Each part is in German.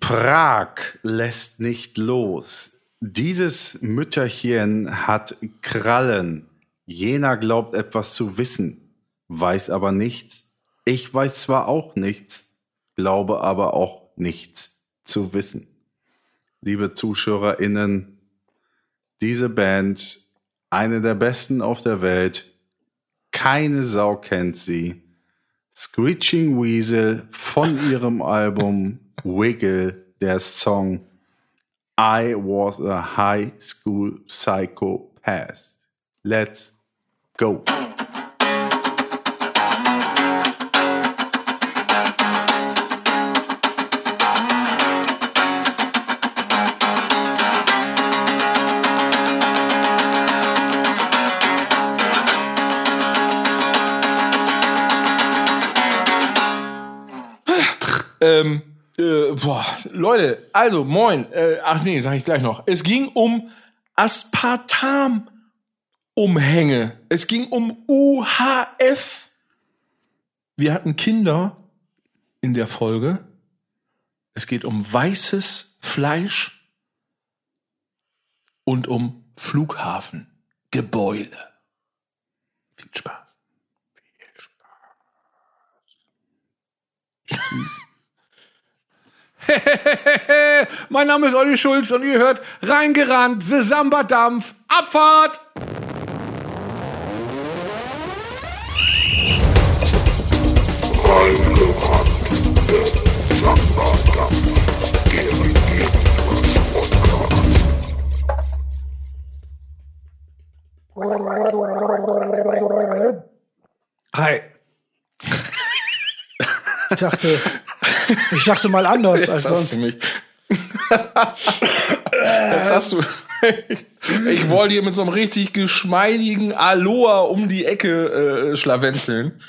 Prag lässt nicht los. Dieses Mütterchen hat Krallen. Jener glaubt etwas zu wissen, weiß aber nichts. Ich weiß zwar auch nichts, glaube aber auch nichts zu wissen. Liebe ZuschauerInnen, diese Band, eine der besten auf der Welt, keine Sau kennt sie. Screeching Weasel von ihrem Album Wiggle, der Song I was a high school psychopath. Let's go. Ähm, äh, boah, Leute, also moin. Äh, ach nee, sag ich gleich noch. Es ging um Aspartam-Umhänge. Es ging um UHF. Wir hatten Kinder in der Folge. Es geht um weißes Fleisch und um Flughafengebäude. Viel Spaß. Viel Spaß. mein Name ist Olli Schulz und ihr hört Reingerannt, The Samba Dampf, Abfahrt! Reingerannt, der Samba-Dampf, der Gegenwars Podcast. Hi. Ich dachte, ich dachte mal anders Jetzt als hast sonst. du mich. Jetzt hast du. Ich wollte hier mit so einem richtig geschmeidigen Aloha um die Ecke äh, schlawenzeln.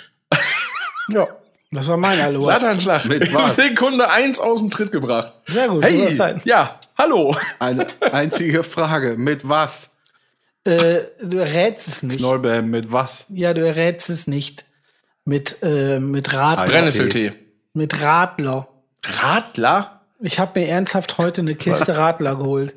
Ja, das war mein Aloha. Satanschlag. Mit was? Sekunde eins aus dem Tritt gebracht. Sehr gut, Hey, ja, hallo. Eine einzige Frage. Mit was? Äh, du errätst es nicht. Neubam, mit was? Ja, du errätst es nicht. Mit, äh, mit Radler. Brennnesseltee. Mit Radler. Radler? Ich habe mir ernsthaft heute eine Kiste Radler geholt.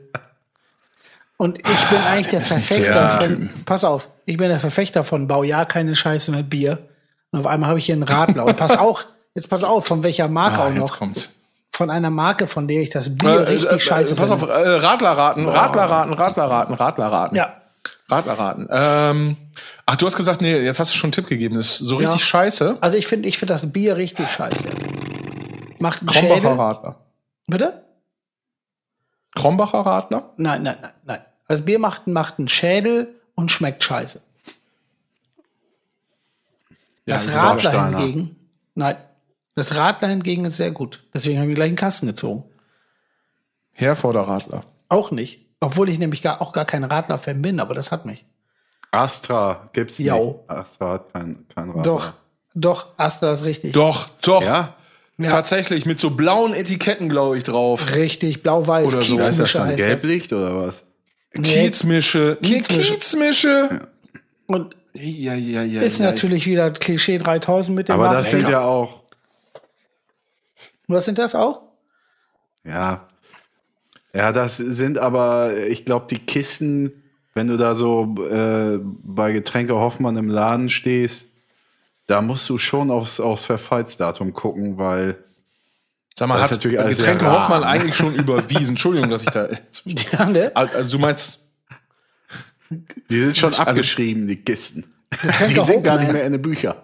Und ich bin eigentlich der Verfechter von. Pass auf, ich bin der Verfechter von Bau ja keine Scheiße mit Bier. Und auf einmal habe ich hier einen Radler. Und pass auch, jetzt pass auf, von welcher Marke Ah, auch jetzt noch. kommt's. Von einer Marke, von der ich das Bier richtig scheiße Pass auf, finde. äh, Radlerraten, Radlerraten, Radlerraten, Radlerraten. Ja, Radlerraten. Ähm, ach, du hast gesagt, nee, jetzt hast du schon einen Tipp gegeben. Das ist so richtig Ja. scheiße. also ich finde ich finde das Bier richtig scheiße. Macht einen Krombacher Schädel. Radler. Bitte? Krombacher Radler? Nein, nein, nein, nein. Also Bier macht, macht einen Schädel und schmeckt scheiße. Das Ja, Radler Warsteiner. hingegen, nein, das Radler hingegen ist sehr gut. Deswegen haben wir gleich einen Kasten gezogen. Herforder Radler. Auch nicht. Obwohl ich nämlich gar, auch gar kein Radler-Fan bin, aber das hat mich. Astra gibt's nicht. Jau. Astra hat kein, kein Radler. Doch, doch, Astra ist richtig. Doch, doch. Ja? Ja. Tatsächlich, mit so blauen Etiketten, glaube ich, drauf. Richtig, blau-weiß, Oder so. Ist das dann das. Gelblicht oder was? Kiezmische. Nee, Kiezmische. Kiezmische. Und Ja, ja, ja. ist ja. natürlich wieder Klischee 3000 mit dem Aber Radler. das sind ja auch, Was sind das auch? ja. Ja, das sind aber, ich glaube, die Kisten, wenn du da so äh, bei Getränke Hoffmann im Laden stehst, da musst du schon aufs, aufs Verfallsdatum gucken, weil Sag mal, Das hat natürlich Getränke Hoffmann ne? eigentlich schon überwiesen? Entschuldigung, dass ich da. Ja, ne? Also du meinst, die sind schon abgeschrieben, die Kisten. Die sind gar nicht mehr in den Büchern.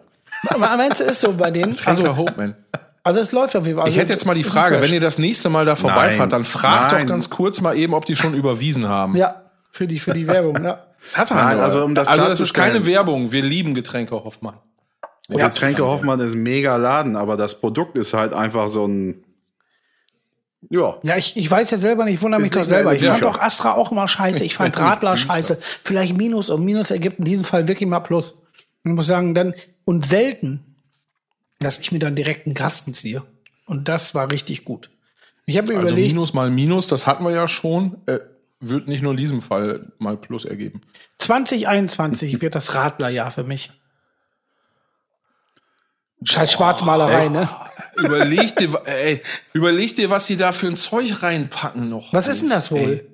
Aber meinst du, ist so bei denen? also, Also, Hopeman. also es läuft auf jeden Fall. Ich hätte jetzt mal die Frage, wenn ihr das nächste Mal da vorbeifahrt, dann fragt Nein. doch ganz kurz mal eben, ob die schon überwiesen haben. Ja, für die, für die Werbung, ja. Satan, Nein, also um das also das ist keine Werbung. Wir lieben Getränke Hoffmann. Ja, Getränke Hoffmann ist ein mega Laden, aber das Produkt ist halt einfach so ein. Ja. Ja, ich, ich weiß ja selber nicht, ich wundere mich Ist doch selber. Ich fand doch Astra auch immer scheiße. Ich fand Radler scheiße. Vielleicht Minus und Minus ergibt in diesem Fall wirklich mal Plus. Ich muss sagen, dann, und selten, dass ich mir dann direkt einen Kasten ziehe. Und das war richtig gut. Ich habe mir Also überlegt, Minus mal Minus, das hatten wir ja schon. Äh, wird nicht nur in diesem Fall mal Plus ergeben. 2021 wird das Radlerjahr für mich. Scheiß Schwarzmalerei, ne? Überleg dir, ey, überleg dir, was sie da für ein Zeug reinpacken noch. Was ist denn das wohl? Ey.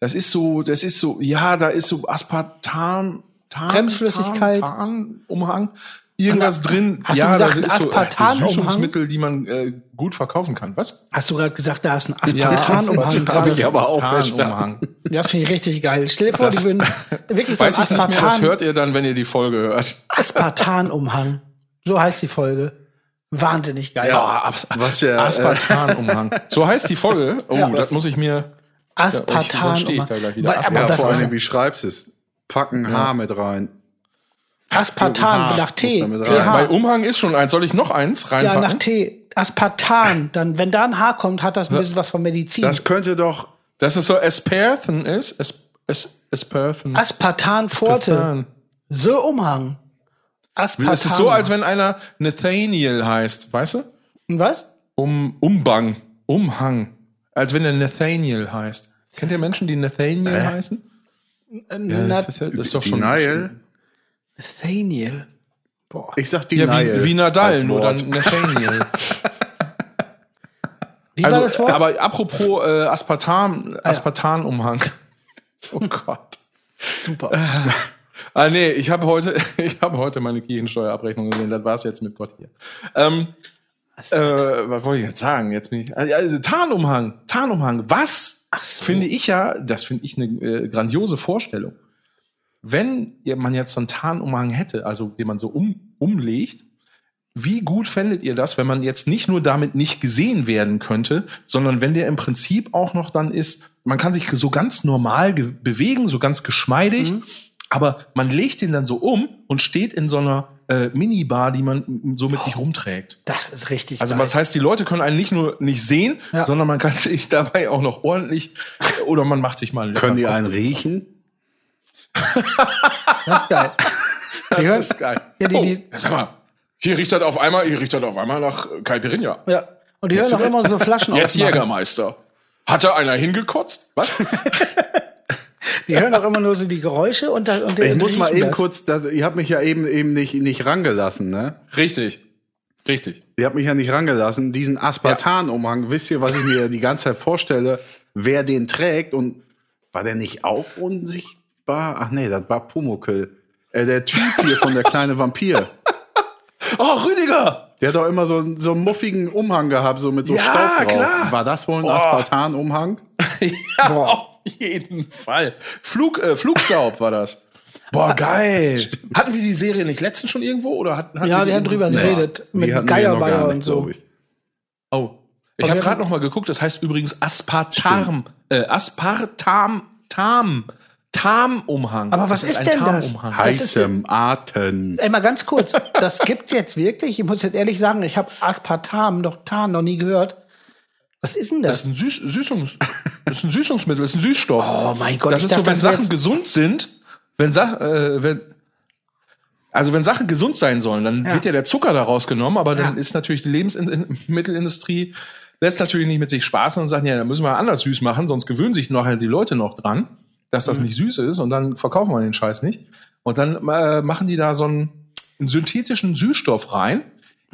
Das ist so, das ist so, ja, da ist so Aspartam, Tarn, Bremsflüssigkeit. Tarn, Tarn, Umhang, irgendwas drin. hast du ja, gesagt, da sind ein so äh, Aspartanumhang? Süßungsmittel, die man äh, gut verkaufen kann. Was? Hast du gerade gesagt, da ist ein Ja, Aspartanumhang Aspartan hab dran? ich aber auch Tarnumhang. Das finde ich richtig geil. Stell dir vor, Das- die würden wirklich so Weiß ich nicht mehr, das Aspartan, hört ihr dann, wenn ihr die Folge hört. Aspartanumhang. So heißt die Folge. Wahnsinnig geil. Ja, As Was ja, äh, Aspartanumhang. So heißt die Folge. Oh, Ja. das muss ich mir. Aspartanumhang. stehe ich da gleich wieder. Weil- aber Ja, vor allem, wie schreibst du es? Packen H mit rein. Aspartan H nach T. Bei Umhang ist schon eins. Soll ich noch eins Ja, reinpacken? nach T. Aspartan. Dann, wenn da ein H kommt, hat das ein bisschen was von Medizin. Das könnte doch. Dass es so Asparthan ist. As, as, Asparthan. Aspartan Forte. So Umhang. Aspartan. Es ist so, als wenn einer Nathaniel heißt, weißt du? Was? Um, Umbang. Umhang. Als wenn er Nathaniel heißt. Kennt ihr Menschen, die Nathaniel heißen? Äh, Ja, Na- das, ist, ja- das ist doch schon. Nile. Nathaniel. Boah. Ich sag die Ja, wie, wie Nadal, nur dann Nathaniel. Wie also, war das Wort? aber apropos äh, Aspartam, Aspartanumhang. Oh Gott. Super. Ah nee, ich habe heute, ich habe heute meine Kirchensteuerabrechnung gesehen. Das war's jetzt mit Gott hier. Ähm, äh, was wollte ich jetzt sagen? Jetzt bin ich. Also, Tarnumhang, Tarnumhang. Was so. finde ich ja? Das finde ich eine äh, grandiose Vorstellung. Wenn man jetzt so einen Tarnumhang hätte, also den man so um, umlegt, wie gut fändet ihr das, wenn man jetzt nicht nur damit nicht gesehen werden könnte, sondern wenn der im Prinzip auch noch dann ist, man kann sich so ganz normal ge- bewegen, so ganz geschmeidig, aber man legt den dann so um und steht in so einer äh, Minibar, die man so mit sich rumträgt. Das ist richtig Also geil. das heißt, die Leute können einen nicht nur nicht sehen, Ja. sondern man kann sich dabei auch noch ordentlich oder man macht sich mal einen Können die einen riechen? Das ist geil. Das Die hören- ist geil. Ja, die- die- oh, sag mal, hier riecht das auf einmal, hier riecht das auf einmal nach äh, Caipirinha. Ja. Und die hören auch immer so Flaschen Jetzt aufmachen. Jägermeister. Hat da einer hingekotzt? Was? Die hören auch immer nur so die Geräusche und, da, und Ich muss mal eben das. kurz, das, ihr habt mich ja eben eben nicht, nicht rangelassen, ne? Richtig. Richtig. Ihr habt mich ja nicht rangelassen. Diesen Aspartanumhang, wisst ihr, was ich mir die ganze Zeit vorstelle, wer den trägt und war der nicht auch unsichtbar? Ach nee, das war Pumuckl. Äh, der Typ hier von der kleine Vampir. Oh, Rüdiger! Der hat doch immer so, einen- so einen muffigen Umhang gehabt, so mit so Ja, Staub drauf. klar. War das wohl ein Boah. Aspartanumhang? ja, auf jeden Fall. Flug, äh, Flugstaub war das. Boah, geil. Hatten wir die Serie nicht letztens schon irgendwo? Oder hatten, hatten Ja, die wir haben drüber geredet. Die Mit wir Geierbayer und so. ich. Oh. Ich habe wir gerade noch mal geguckt, das heißt übrigens Aspartam. Äh, Aspartam. Tam. Tam-Umhang. Aber was Das ist ein denn das? Ist- Heißem Atem. Ey, mal ganz kurz. Das gibt's jetzt wirklich? Ich muss jetzt ehrlich sagen, ich habe Aspartam, noch Tarn, noch nie gehört. Was ist denn Das das? ist ein, Süß Süßungs das ist ein Süßungsmittel, das ist ein Süßstoff. Oh mein Gott, Das ist so, dachte, wenn das Sachen gesund sind, wenn, Sa äh, wenn also wenn Sachen gesund sein sollen, dann Ja. wird ja der Zucker daraus genommen, aber dann Ja. ist natürlich die Lebensmittelindustrie lässt natürlich nicht mit sich spaßen und sagt, ja, da müssen wir anders süß machen, sonst gewöhnen sich nachher die Leute noch dran, dass Mhm. das nicht süß ist und dann verkaufen wir den Scheiß nicht. Und dann äh, machen die da so einen, einen synthetischen Süßstoff rein.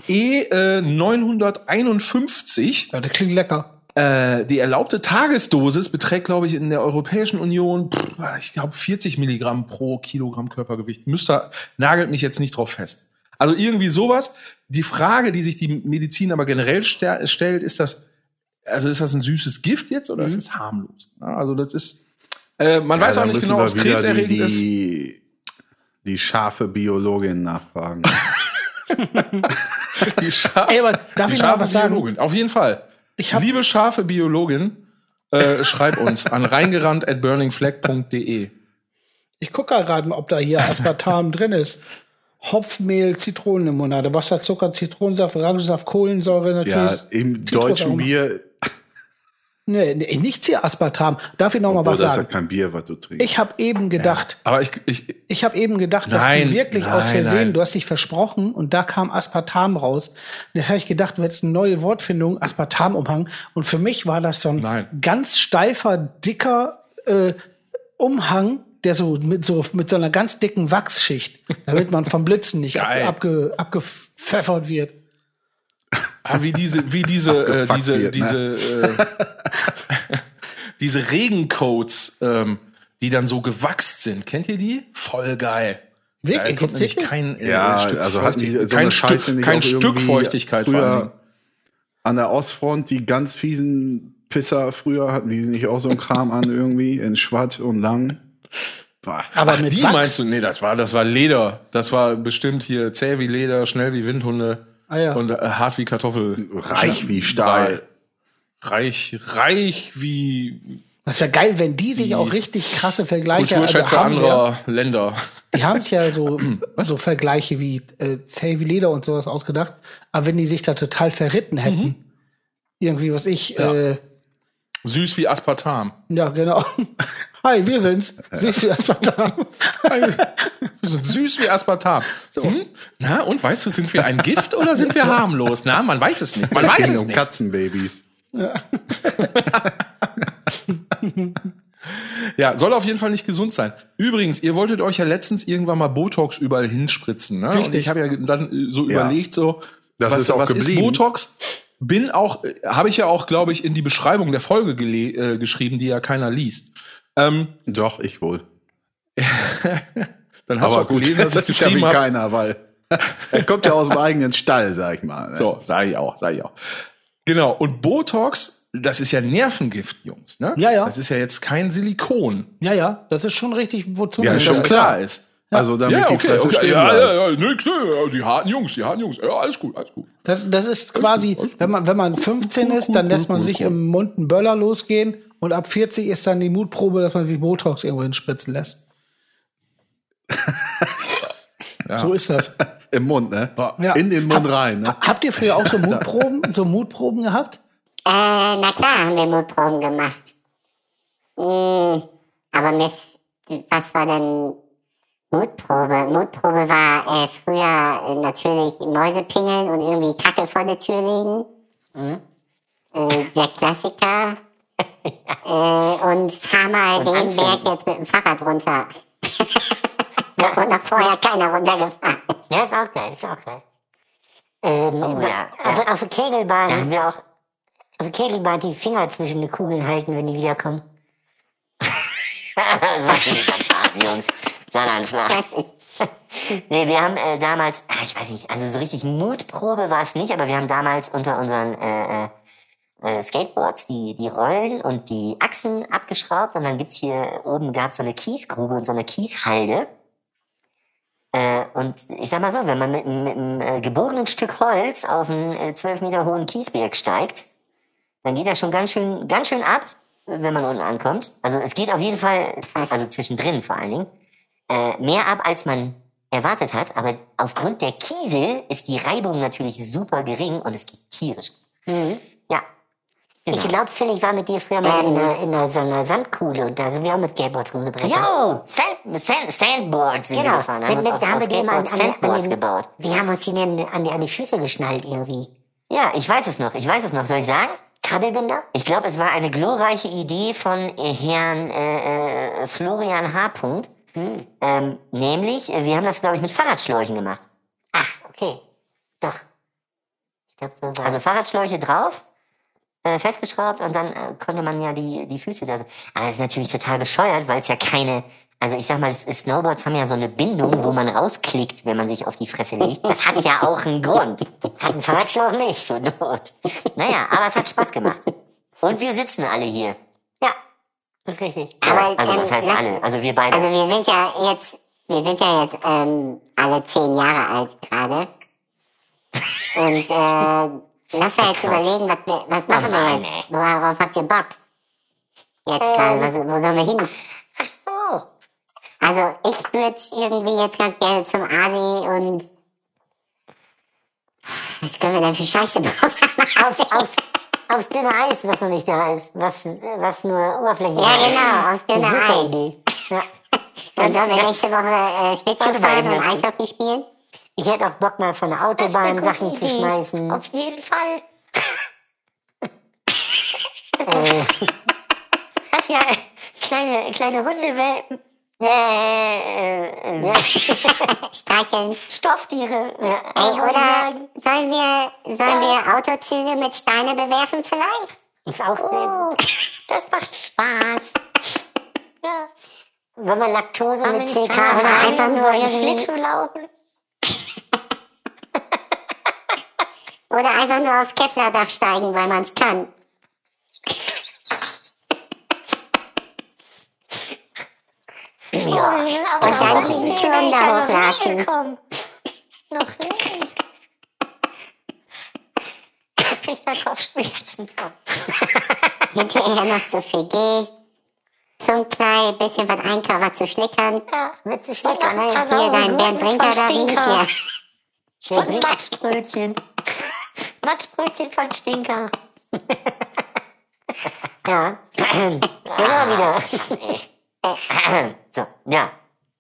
E äh, 951 Ja, das klingt lecker. äh, die erlaubte Tagesdosis beträgt, glaube ich, in der Europäischen Union, pff, ich glaube, 40 Milligramm pro Kilogramm Körpergewicht. Müsste, nagelt mich jetzt nicht drauf fest. Also irgendwie sowas. Die Frage, die sich die Medizin aber generell stellt, ist das, also ist das ein süßes Gift jetzt oder ist es harmlos? Ja, also das ist, äh, man weiß Ja, auch da nicht genau, ob es krebserregend die, ist. die, die scharfe Biologin nachfragen. Die Scha- Ey, aber darf die ich noch scharfe was sagen? Biologin. Auf jeden Fall. Liebe scharfe Biologin, äh, schreib uns an reingerannt at burningflag.de. Ich gucke gerade mal, ob da hier Aspartam drin ist. Hopfmehl, Zitronenlimonade, Wasser, Zucker, Zitronensaft, Orangensaft, Kohlensäure natürlich. ja, im deutschen Bier, Nee, nee, nichts hier Aspartam. Darf ich noch mal obwohl was das ist ja sagen? kein Bier, was du trinkst. Ich habe eben gedacht, Aber ich, ich, ich habe eben gedacht, dass Nein, du wirklich nein, aus Versehen, nein. du hast dich versprochen und da kam Aspartam raus. Das habe ich gedacht, du hättest eine neue Wortfindung, Aspartamumhang. Und für mich war das so ein Nein. ganz steifer, dicker äh, Umhang, der so mit so mit so einer ganz dicken Wachsschicht, damit man vom Blitzen nicht ab, abge, abgepfeffert wird. Ah, wie diese, wie diese, äh, diese, wird, ne? diese, äh, diese Regencoats, ähm, die dann so gewachst sind. Kennt ihr die? Voll geil. Wirklich? Da kommt nämlich Wirklich? kein, äh, Ja, Stück also hatten die Feuchtigkeit- so kein Stück, nicht kein Stück Feuchtigkeit früher an der Ostfront, die ganz fiesen Pisser früher, hatten die nicht auch so ein Kram an irgendwie in schwarz und lang? Boah. Aber Ach, mit die Wachs. meinst du? Nee, das war, das war Leder. Das war bestimmt hier zäh wie Leder, schnell wie Windhunde Ah, ja. und äh, hart wie Kartoffel. Reich wie Stahl. Reich, reich wie Das wäre geil, wenn die sich Die auch richtig krasse Vergleiche Kulturschätze haben sie ja- anderer Länder. Die haben es ja so, so Vergleiche wie äh, Zäh wie Leder und sowas ausgedacht. Aber wenn die sich da total verritten hätten, irgendwie, was ich, Ja. äh, Süß wie Aspartam. ja, genau. Hi, wir sind's. Siehst du Aspartam? Wir sind süß wie Aspartam. Hm? Na, und weißt du, sind wir ein Gift oder sind wir harmlos? Na, man weiß es nicht. Man Es weiß ging es um nicht. Katzenbabys. Ja, soll auf jeden Fall nicht gesund sein. Übrigens, ihr wolltet euch ja letztens irgendwann mal Botox überall hinspritzen. Ne? Und Richtig. ich habe ja dann äh, so Ja. überlegt, so, Das was, ist auch was ist geblieben. Botox? Bin auch, äh, habe ich ja auch, glaube ich, in die Beschreibung der Folge äh, geschrieben, die ja keiner liest. Ähm, Doch, ich wohl. dann hast Aber du auch gut, gelesen, dass das ist ja wie keiner, weil er kommt ja aus dem eigenen Stall, sag ich mal. ne? So, sage ich auch, sage ich auch. Genau, und Botox, das ist ja Nervengift, Jungs. Ne? Ja, ja. Das ist ja jetzt kein Silikon. Ja, ja, das ist schon richtig, wozu Ja, schon das- klar. ist. Also damit Ja, die okay, Fresse okay. stehen Ja, ja, ja, nix, nix, die harten Jungs, die harten Jungs. Ja, alles gut, alles gut. Das, das ist quasi, alles gut. wenn man, wenn man 15 ist, dann lässt man sich im Mund einen Böller losgehen und ab 40 ist dann die Mutprobe, dass man sich Botox irgendwo hinspritzen lässt. So ist das. Im Mund, ne? Ja. In den Mund rein, ne? Ha- Habt ihr früher auch so Mutproben, so Mutproben gehabt? Äh, na klar haben wir Mutproben gemacht. Hm, aber mir, was war denn Mutprobe? Mutprobe war äh, früher natürlich Mäuse pingeln und irgendwie Kacke vor der Tür legen. Äh, der Klassiker. äh, und fahr mal den Berg jetzt mit dem Fahrrad runter. Wo noch vorher keiner runtergefahren ist. Ja, ist auch geil, ist auch geil. Ähm, Oh, ja. auf, auf der Kegelbahn, Da haben wir auch auf der Kegelbahn die Finger zwischen die Kugeln halten, wenn die wiederkommen. das war schon übertragen, Jungs. Sonnenschlag. Nee, wir haben äh, damals, ah, ich weiß nicht, also so richtig Mutprobe war es nicht, aber wir haben damals unter unseren äh, äh, äh, Skateboards die, die Rollen und die Achsen abgeschraubt und dann gibt's hier oben gab's so eine Kiesgrube und so eine Kieshalde. Äh, und ich sag mal so, wenn man mit, einem- mit einem äh, gebogenen Stück Holz auf einen äh, 12 Meter hohen Kiesberg steigt, dann geht das schon ganz schön, ganz schön ab, wenn man unten ankommt. Also es geht auf jeden Fall, also zwischendrin vor allen Dingen, äh, mehr ab, als man erwartet hat. Aber aufgrund der Kiesel ist die Reibung natürlich super gering und es geht tierisch. Ja. Ich glaube, ich war mit dir früher mal in, einer, in einer, so einer Sandkuhle und da sind wir auch mit Skateboards rumgebrettert. Ja, Sand, Sand, Sandboards sind wir Genau, gefahren. mit, uns mit, auf, da haben wir die immer an, Sandboards den, gebaut. Wir haben uns die an, an, die, an die Füße geschnallt irgendwie. Ja, ich weiß es noch, ich weiß es noch. Soll ich sagen? Kabelbinder? Ich glaube, es war eine glorreiche Idee von äh, Herrn äh, äh, Florian H. Punkt. Ähm, nämlich, äh, wir haben das, glaube ich, mit Fahrradschläuchen gemacht. Ach, okay. Doch. Ich glaube, so war Also Fahrradschläuche drauf, äh, festgeschraubt und dann äh, konnte man ja die, die Füße da. Aber das ist natürlich total bescheuert, weil es ja keine. Also ich sag mal, Snowboards haben ja so eine Bindung, wo man rausklickt, wenn man sich auf die Fresse legt. Das hat ja auch einen Grund. Hat ein Fahrradschlauch nicht, so Not. Naja, aber es hat Spaß gemacht. Und wir sitzen alle hier. Ja, das ist richtig. So, Aber also dann was heißt alle? Also wir beide. Also wir sind ja jetzt, wir sind ja jetzt ähm, alle zehn Jahre alt gerade. Und äh, lass mal jetzt überlegen, was, was machen wir jetzt? Worauf habt ihr Bock? Jetzt gerade, was, wo sollen wir hin? Ach so. Also ich würde irgendwie jetzt ganz gerne zum Asi und was können wir denn für Scheiße bauen? Aufs, aufs, aufs dünne Eis, was noch nicht da ist. Was, was nur Oberfläche Ja, genau, aufs dünne Eis. Idee. Ja. Dann sollen wir nächste Woche äh, Schlittschuh fahren und. Eishockey spielen? Ich hätte auch Bock mal von der Autobahn Sachen zu Idee. schmeißen. Auf jeden Fall. Hast ja kleine, kleine Hundewelpen. Äh, äh, äh, Streicheln. Stofftiere. Ja, Ey, ich oder sollen wir, sollen wir Autozüge mit Steine bewerfen vielleicht? Ist auch sehr gut. Das macht Spaß. Ja. Wenn man Laktose mit CK Oder einfach nur wollen Schlittschuh laufen. Oder einfach nur aufs Kepler-Dach steigen, weil man es kann. Ja. Und dann diesen Turm da hochlatschen. Noch nie. Kriegt er Kopfschmerzen. Hinterher noch zu Fege. Zum Knall, bisschen was einkaufen zu schlickern. Ja, mit sich lecker, ne? Hier dein Bernd Brinker da, wie hieß ja. Matschbrötchen. Matschbrötchen von Stinker. ja. Genau wieder. so, ja.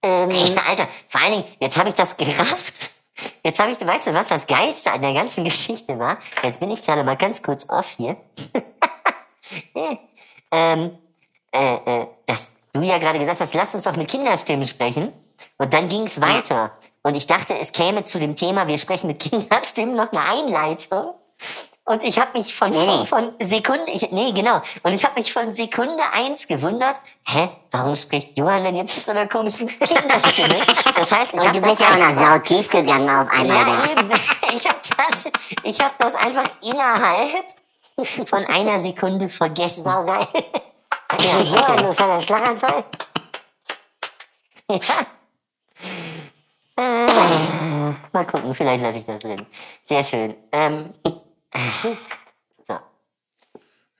Ähm, Alter, vor allen Dingen, jetzt habe ich das gerafft. Jetzt habe ich, weißt du, was das Geilste an der ganzen Geschichte war? Jetzt bin ich gerade mal ganz kurz off hier. ähm, äh, äh, dass du ja gerade gesagt hast, lass uns doch mit Kinderstimmen sprechen. Und dann ging es weiter. Und ich dachte, es käme zu dem Thema, wir sprechen mit Kinderstimmen noch eine Einleitung. Und ich habe mich von, von, von Sekunde, ich, nee, genau. Und ich habe mich von Sekunde eins gewundert, hä, warum spricht Johann denn jetzt mit so einer komischen Kinderstimme? Das heißt, ich Und du bist ja auch noch sautief gegangen auf einmal ja, da. eben. Ich habe das, ich hab das einfach innerhalb von einer Sekunde vergessen. Wow, geil. Ja, Johann, hat er einen Schlaganfall? Ja. Äh, mal gucken, vielleicht lasse ich das drin. Sehr schön. Ähm, so.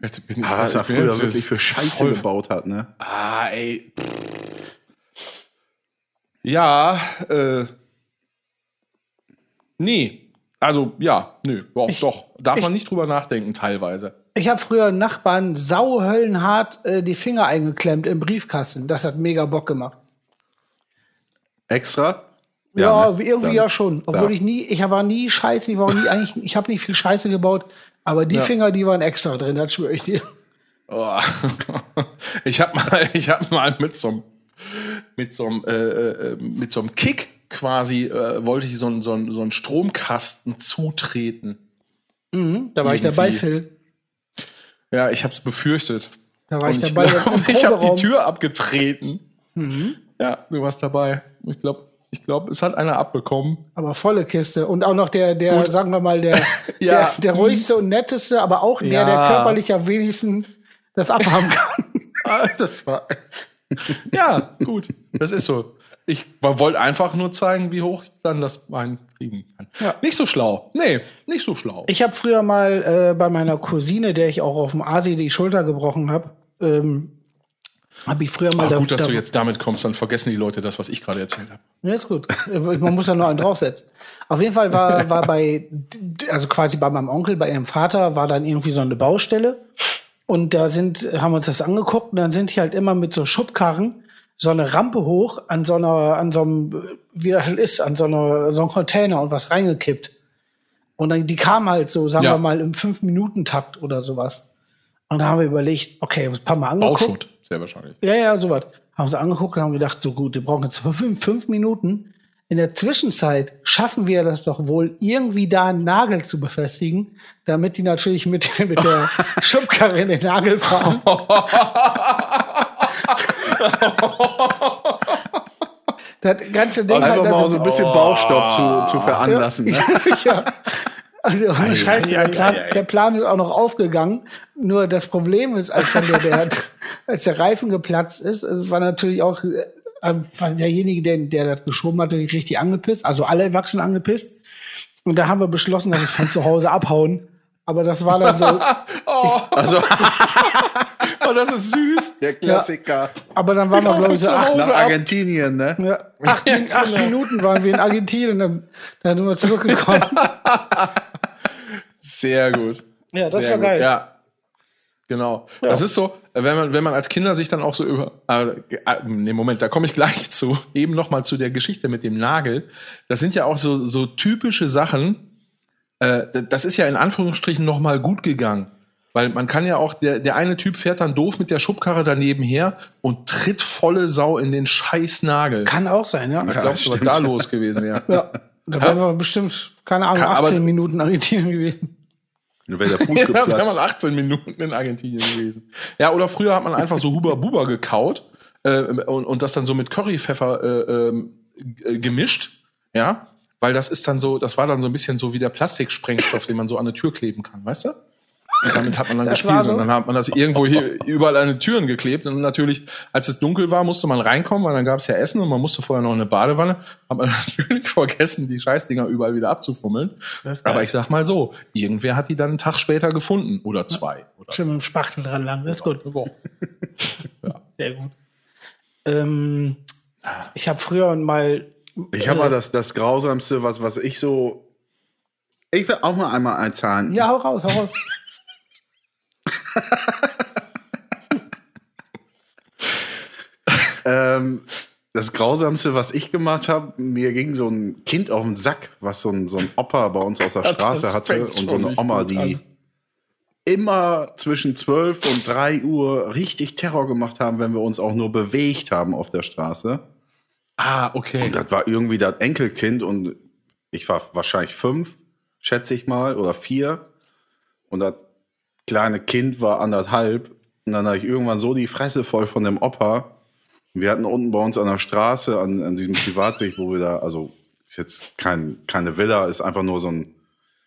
Jetzt bin ich, Ah, was er ich früher jetzt wirklich für Scheiße voll- gebaut hat, ne? Ah, ey. Ja, äh. Nee. Also, ja, nö, doch, doch. Darf ich- man nicht drüber nachdenken, teilweise. Ich habe früher Nachbarn sauhöllenhart äh, die Finger eingeklemmt im Briefkasten. Das hat mega Bock gemacht. Extra? Ja, ne? irgendwie Dann- ja schon. Obwohl ja. ich nie, ich war nie scheiße, ich war nie eigentlich, ich habe nicht viel Scheiße gebaut, aber die Ja. Finger, die waren extra drin, das schwöre ich dir. Oh. Ich habe mal, ich hab mal mit so einem mit so einem, äh, äh, mit so einem Kick quasi äh, wollte ich so einen so einen- so einen Stromkasten zutreten. Mhm, da war ich Irgendwie. dabei, Phil. Ja, ich habe es befürchtet. Da war ich Und ich dabei. im ich habe die. Tür abgetreten. Mhm. Ja, du warst dabei. Ich glaube, ich glaube, es hat einer abbekommen. Aber volle Kiste. Und auch noch der, der, Gut. sagen wir mal, der, Ja. der, der ruhigste und netteste, aber auch der, Ja. der körperlich am wenigsten das abhaben kann. Ah, das war. ja, gut. Das ist so. Ich wollte einfach nur zeigen, wie hoch ich dann das Bein kriegen kann. Ja. Nicht so schlau. Nee, nicht so schlau. Ich habe früher mal äh, bei meiner Cousine, der ich auch auf dem Asi die Schulter gebrochen habe, ähm, habe ich früher mal. Ah, da- gut, dass da- du jetzt damit kommst, dann vergessen die Leute das, was ich gerade erzählt habe. Ja, ist gut. Man muss ja nur einen draufsetzen. Auf jeden Fall war, war bei, also quasi bei meinem Onkel, bei ihrem Vater, war dann irgendwie so eine Baustelle. Und da sind, haben wir uns das angeguckt und dann sind die halt immer mit so Schubkarren so eine Rampe hoch an so einer, an so einem, wie das halt ist, an so einer, so einem Container und was reingekippt. Und dann, die kamen halt so, sagen Ja. wir mal, im Fünf-Minuten-Takt oder sowas. Und da haben wir überlegt, okay, ein paar Mal angeguckt. Bauschutt, sehr wahrscheinlich. Ja, ja, sowas. Haben sie angeguckt und haben gedacht, so gut, wir brauchen jetzt fünf, fünf Minuten. In der Zwischenzeit schaffen wir das doch wohl, irgendwie da einen Nagel zu befestigen, damit die natürlich mit, mit der Schubkarre in den Nagel fahren. das ganze Ding Einfach halt, mal so ein bisschen Baustopp zu, zu veranlassen. Ne? ja, sicher. Also, ohne Scheiße, ei, der, Plan, ei, ei. der Plan ist auch noch aufgegangen. Nur das Problem ist, als dann der, der, als der Reifen geplatzt ist, war natürlich auch äh, war derjenige, der, der das geschoben hat, richtig angepisst. Also alle Erwachsenen angepisst. Und da haben wir beschlossen, dass wir von zu Hause abhauen. Aber das war dann so, Oh, Also, oh, das ist süß. der Klassiker. aber dann waren wir, glaube ich, so acht, Nach Argentinien, ne? ja, acht, Min- acht Minuten waren wir in Argentinien, dann, dann sind wir zurückgekommen. Sehr gut. Ja, das Sehr war gut. geil. Ja. Genau. Das ist so, wenn man, wenn man als Kinder sich dann auch so über. Äh, äh, nee, Moment, da komme ich gleich zu. Eben noch mal zu der Geschichte mit dem Nagel. Das sind ja auch so, so typische Sachen. Äh, das ist ja in Anführungsstrichen noch mal gut gegangen. Weil man kann ja auch, der, der eine Typ fährt dann doof mit der Schubkarre daneben her und tritt volle Sau in den scheiß Nagel. Kann auch sein, ja. Was glaubst du, was da los gewesen wäre? Ja. Da wären wir bestimmt, keine Ahnung, Kann- aber- 18 Minuten Argentinien gewesen. Dann wäre der Fuß Ja, da wäre man geplatzt. 18 Minuten in Argentinien gewesen. Ja, oder früher hat man einfach so Huber Buber gekaut äh, und, und das dann so mit Currypfeffer äh, g- gemischt. Ja, weil das ist dann so, das war dann so ein bisschen so wie der Plastiksprengstoff, den man so an eine Tür kleben kann, weißt du? Und damit hat man dann Das gespielt so? und dann hat man das irgendwo hier überall an die Türen geklebt. Und natürlich, als es dunkel war, musste man reinkommen, weil dann gab es ja Essen und man musste vorher noch in eine Badewanne. Hat man natürlich vergessen, die Scheißdinger überall wieder abzufummeln. Aber ich sag mal so, irgendwer hat die dann einen Tag später gefunden oder zwei oder Schön mit dem Spachtel dran lang, das ist gut. Woche. Sehr gut. Ähm, ich habe früher mal. Ich habe mal das, das Grausamste, was, was ich so. Ich will auch mal einmal erzahlen. Ja, hau raus, hau raus. Ähm, das Grausamste, was ich gemacht habe, mir ging so ein Kind auf den Sack, was so ein, so ein Opa bei uns aus der Straße hatte und so eine Oma, die an. immer zwischen 12 und 3 Uhr richtig Terror gemacht haben, wenn wir uns auch nur bewegt haben auf der Straße. Ah, okay. Und das war irgendwie das Enkelkind und ich war wahrscheinlich fünf, schätze ich mal, oder vier. Und das kleine Kind war anderthalb. Und dann hatte ich irgendwann so die Fresse voll von dem Opa. Wir hatten unten bei uns an der Straße, an, an diesem Privatweg, wo wir da, also ist jetzt kein, keine Villa, ist einfach nur so ein,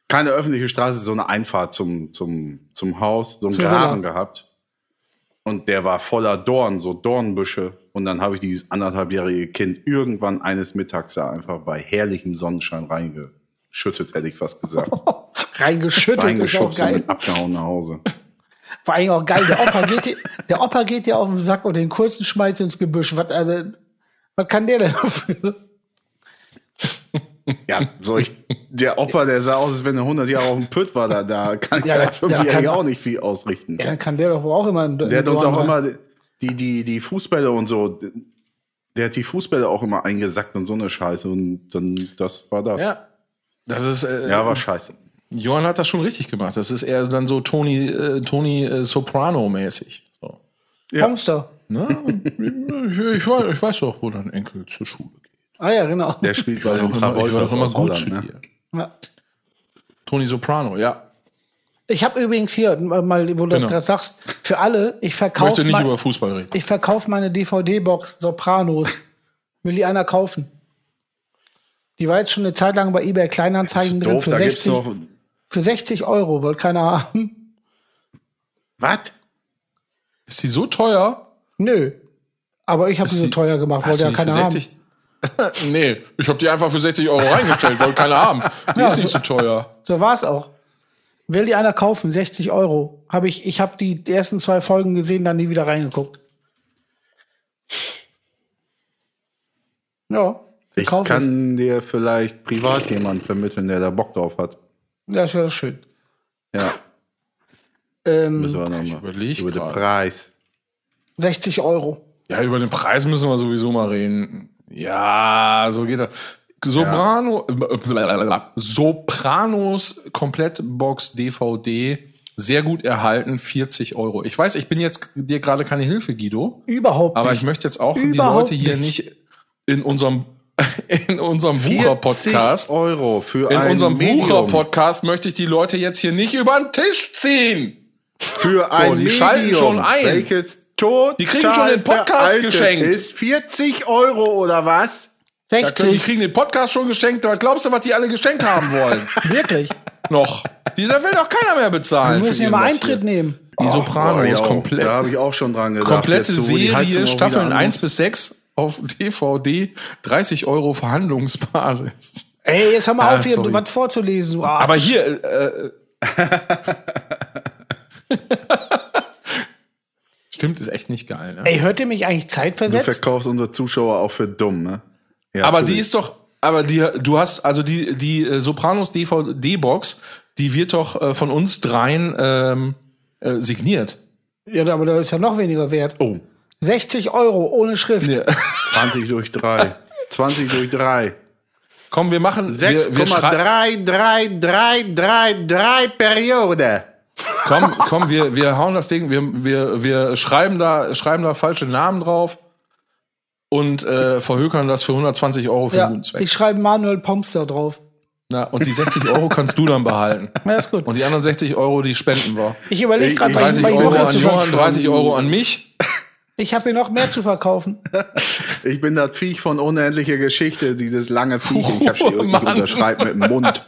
keine öffentliche Straße, so eine Einfahrt zum, zum, zum Haus, so einen Zur Graben Villa. gehabt. Und der war voller Dorn, so Dornbüsche. Und dann habe ich dieses anderthalbjährige Kind irgendwann eines Mittags da einfach bei herrlichem Sonnenschein reingeschüttet, hätte ich fast gesagt. Reingeschüttet, ist auch Reingeschubst und geil. mit abgehauen nach Hause. Vor allem auch geil. Der Opa geht dir, der Opa geht dir auf den Sack und den kurzen schmeißt ins Gebüsch. Was, also, was kann der denn dafür? Ja, soll ich, der Opa, der sah aus, als wenn er 100 Jahre auf dem Pütt war, da, da kann ich Ja, als da- da Fünfjähriger auch nicht viel ausrichten. Ja, dann kann der doch wohl auch immer. Der hat uns auch immer die, die, die Fußbälle und so, der hat die Fußbälle auch immer eingesackt und so eine Scheiße und dann, das war das. Ja. Das ist, äh, Ja, war scheiße. Johann hat das schon richtig gemacht. Das ist eher dann so Tony, äh, Tony äh, Soprano-mäßig. So. Ja. Monster. Ne? ich, ich, weiß, ich weiß doch, wo dein Enkel zur Schule geht. Ah ja, genau. Der spielt Ich bei den immer, ich war immer gut Holland, zu ne? dir. Ja. Tony Soprano, ja. Ich habe übrigens hier, mal, wo du das Genau. gerade sagst, für alle, ich Ich verkaufe möchte nicht mein, über Fußball reden. ich verkauf meine DVD-Box Sopranos. Will die einer kaufen? Die war jetzt schon eine Zeit lang bei eBay Kleinanzeigen drin doof, für da gibt's 60, doch. für 60 Euro. Wollte keiner haben? Was? Ist die so teuer? Nö. Aber ich habe sie so teuer gemacht, wollte ja keiner haben. 60? nee, ich habe die einfach für 60 Euro reingestellt, wollte keiner haben. Die Ja, ist nicht so- so teuer. So war es auch. Will die einer kaufen? 60 Euro. Hab ich ich habe die ersten zwei Folgen gesehen, dann nie wieder reingeguckt. Ja. Ich kaufe. kann dir vielleicht privat jemanden vermitteln, der da Bock drauf hat. Ja, das wäre schön. Ja, Ähm, müssen wir nochmal. Über den. Preis. 60 Euro. Ja, über den Preis müssen wir sowieso mal reden. Ja, so geht das. Soprano, äh, Sopranos Komplettbox DVD, sehr gut erhalten, 40 Euro. Ich weiß, ich bin jetzt dir gerade keine Hilfe, Guido, Überhaupt aber nicht. ich möchte jetzt auch die Überhaupt Leute hier nicht. nicht in unserem in unserem 40 Wucher-Podcast, Euro für in ein unserem. Wucher-Podcast möchte ich die Leute jetzt hier nicht über den Tisch ziehen. Für ein die schalten Medium, schon ein. welches total Die kriegen schon den Podcast geschenkt. ist. 40 Euro oder was? Da können, die 60. kriegen den Podcast schon geschenkt. Was glaubst du, was die alle geschenkt haben wollen? Wirklich. Noch. Die, da will doch keiner mehr Wir bezahlen. müssen ja mal irgendwas Eintritt hier. nehmen. Die Sopranos, auch. komplett. Da habe ich auch schon dran gedacht. komplette Serie, wieder Staffeln an 1 muss. bis 6 auf DVD, 30 Euro Verhandlungsbasis. Ey, jetzt hör mal Ah, auf, hier sorry. was vorzulesen. du Arsch. Aber hier, äh, stimmt, ist echt nicht geil. Ne? Ey, hört ihr mich eigentlich Du zeitversetzt? verkaufst unsere Zuschauer auch für dumm, ne? Ja, aber die ist doch, aber die, du hast, also die, die äh, Sopranos DVD-Box, die wird doch äh, von uns dreien ähm, äh, signiert. Ja, aber da ist ja noch weniger wert. Oh, 60 Euro ohne Schrift. Ja. 20 durch 3. 20 durch 3. Komm, wir machen wir, wir schrei- 6,3333 Periode. Komm, komm, wir, wir hauen das Ding, wir, wir, wir schreiben da, schreiben da falsche Namen drauf und äh, verhökern das für 120 Euro für einen Ja, guten Zweck. ich schreibe Manuel Pomster drauf. Na, und die 60 Euro kannst du dann behalten. Ja, ist gut. Und die anderen 60 Euro, die spenden wir. Ich überlege gerade, weil ich, 30 weil ich noch Euro an Johann, verkaufen. 30 Euro an mich. Ich habe hier noch mehr zu verkaufen. Ich bin das Viech von unendlicher Geschichte, dieses lange Viech. Ich, hab, ich Mann. unterschreibe mit dem Mund.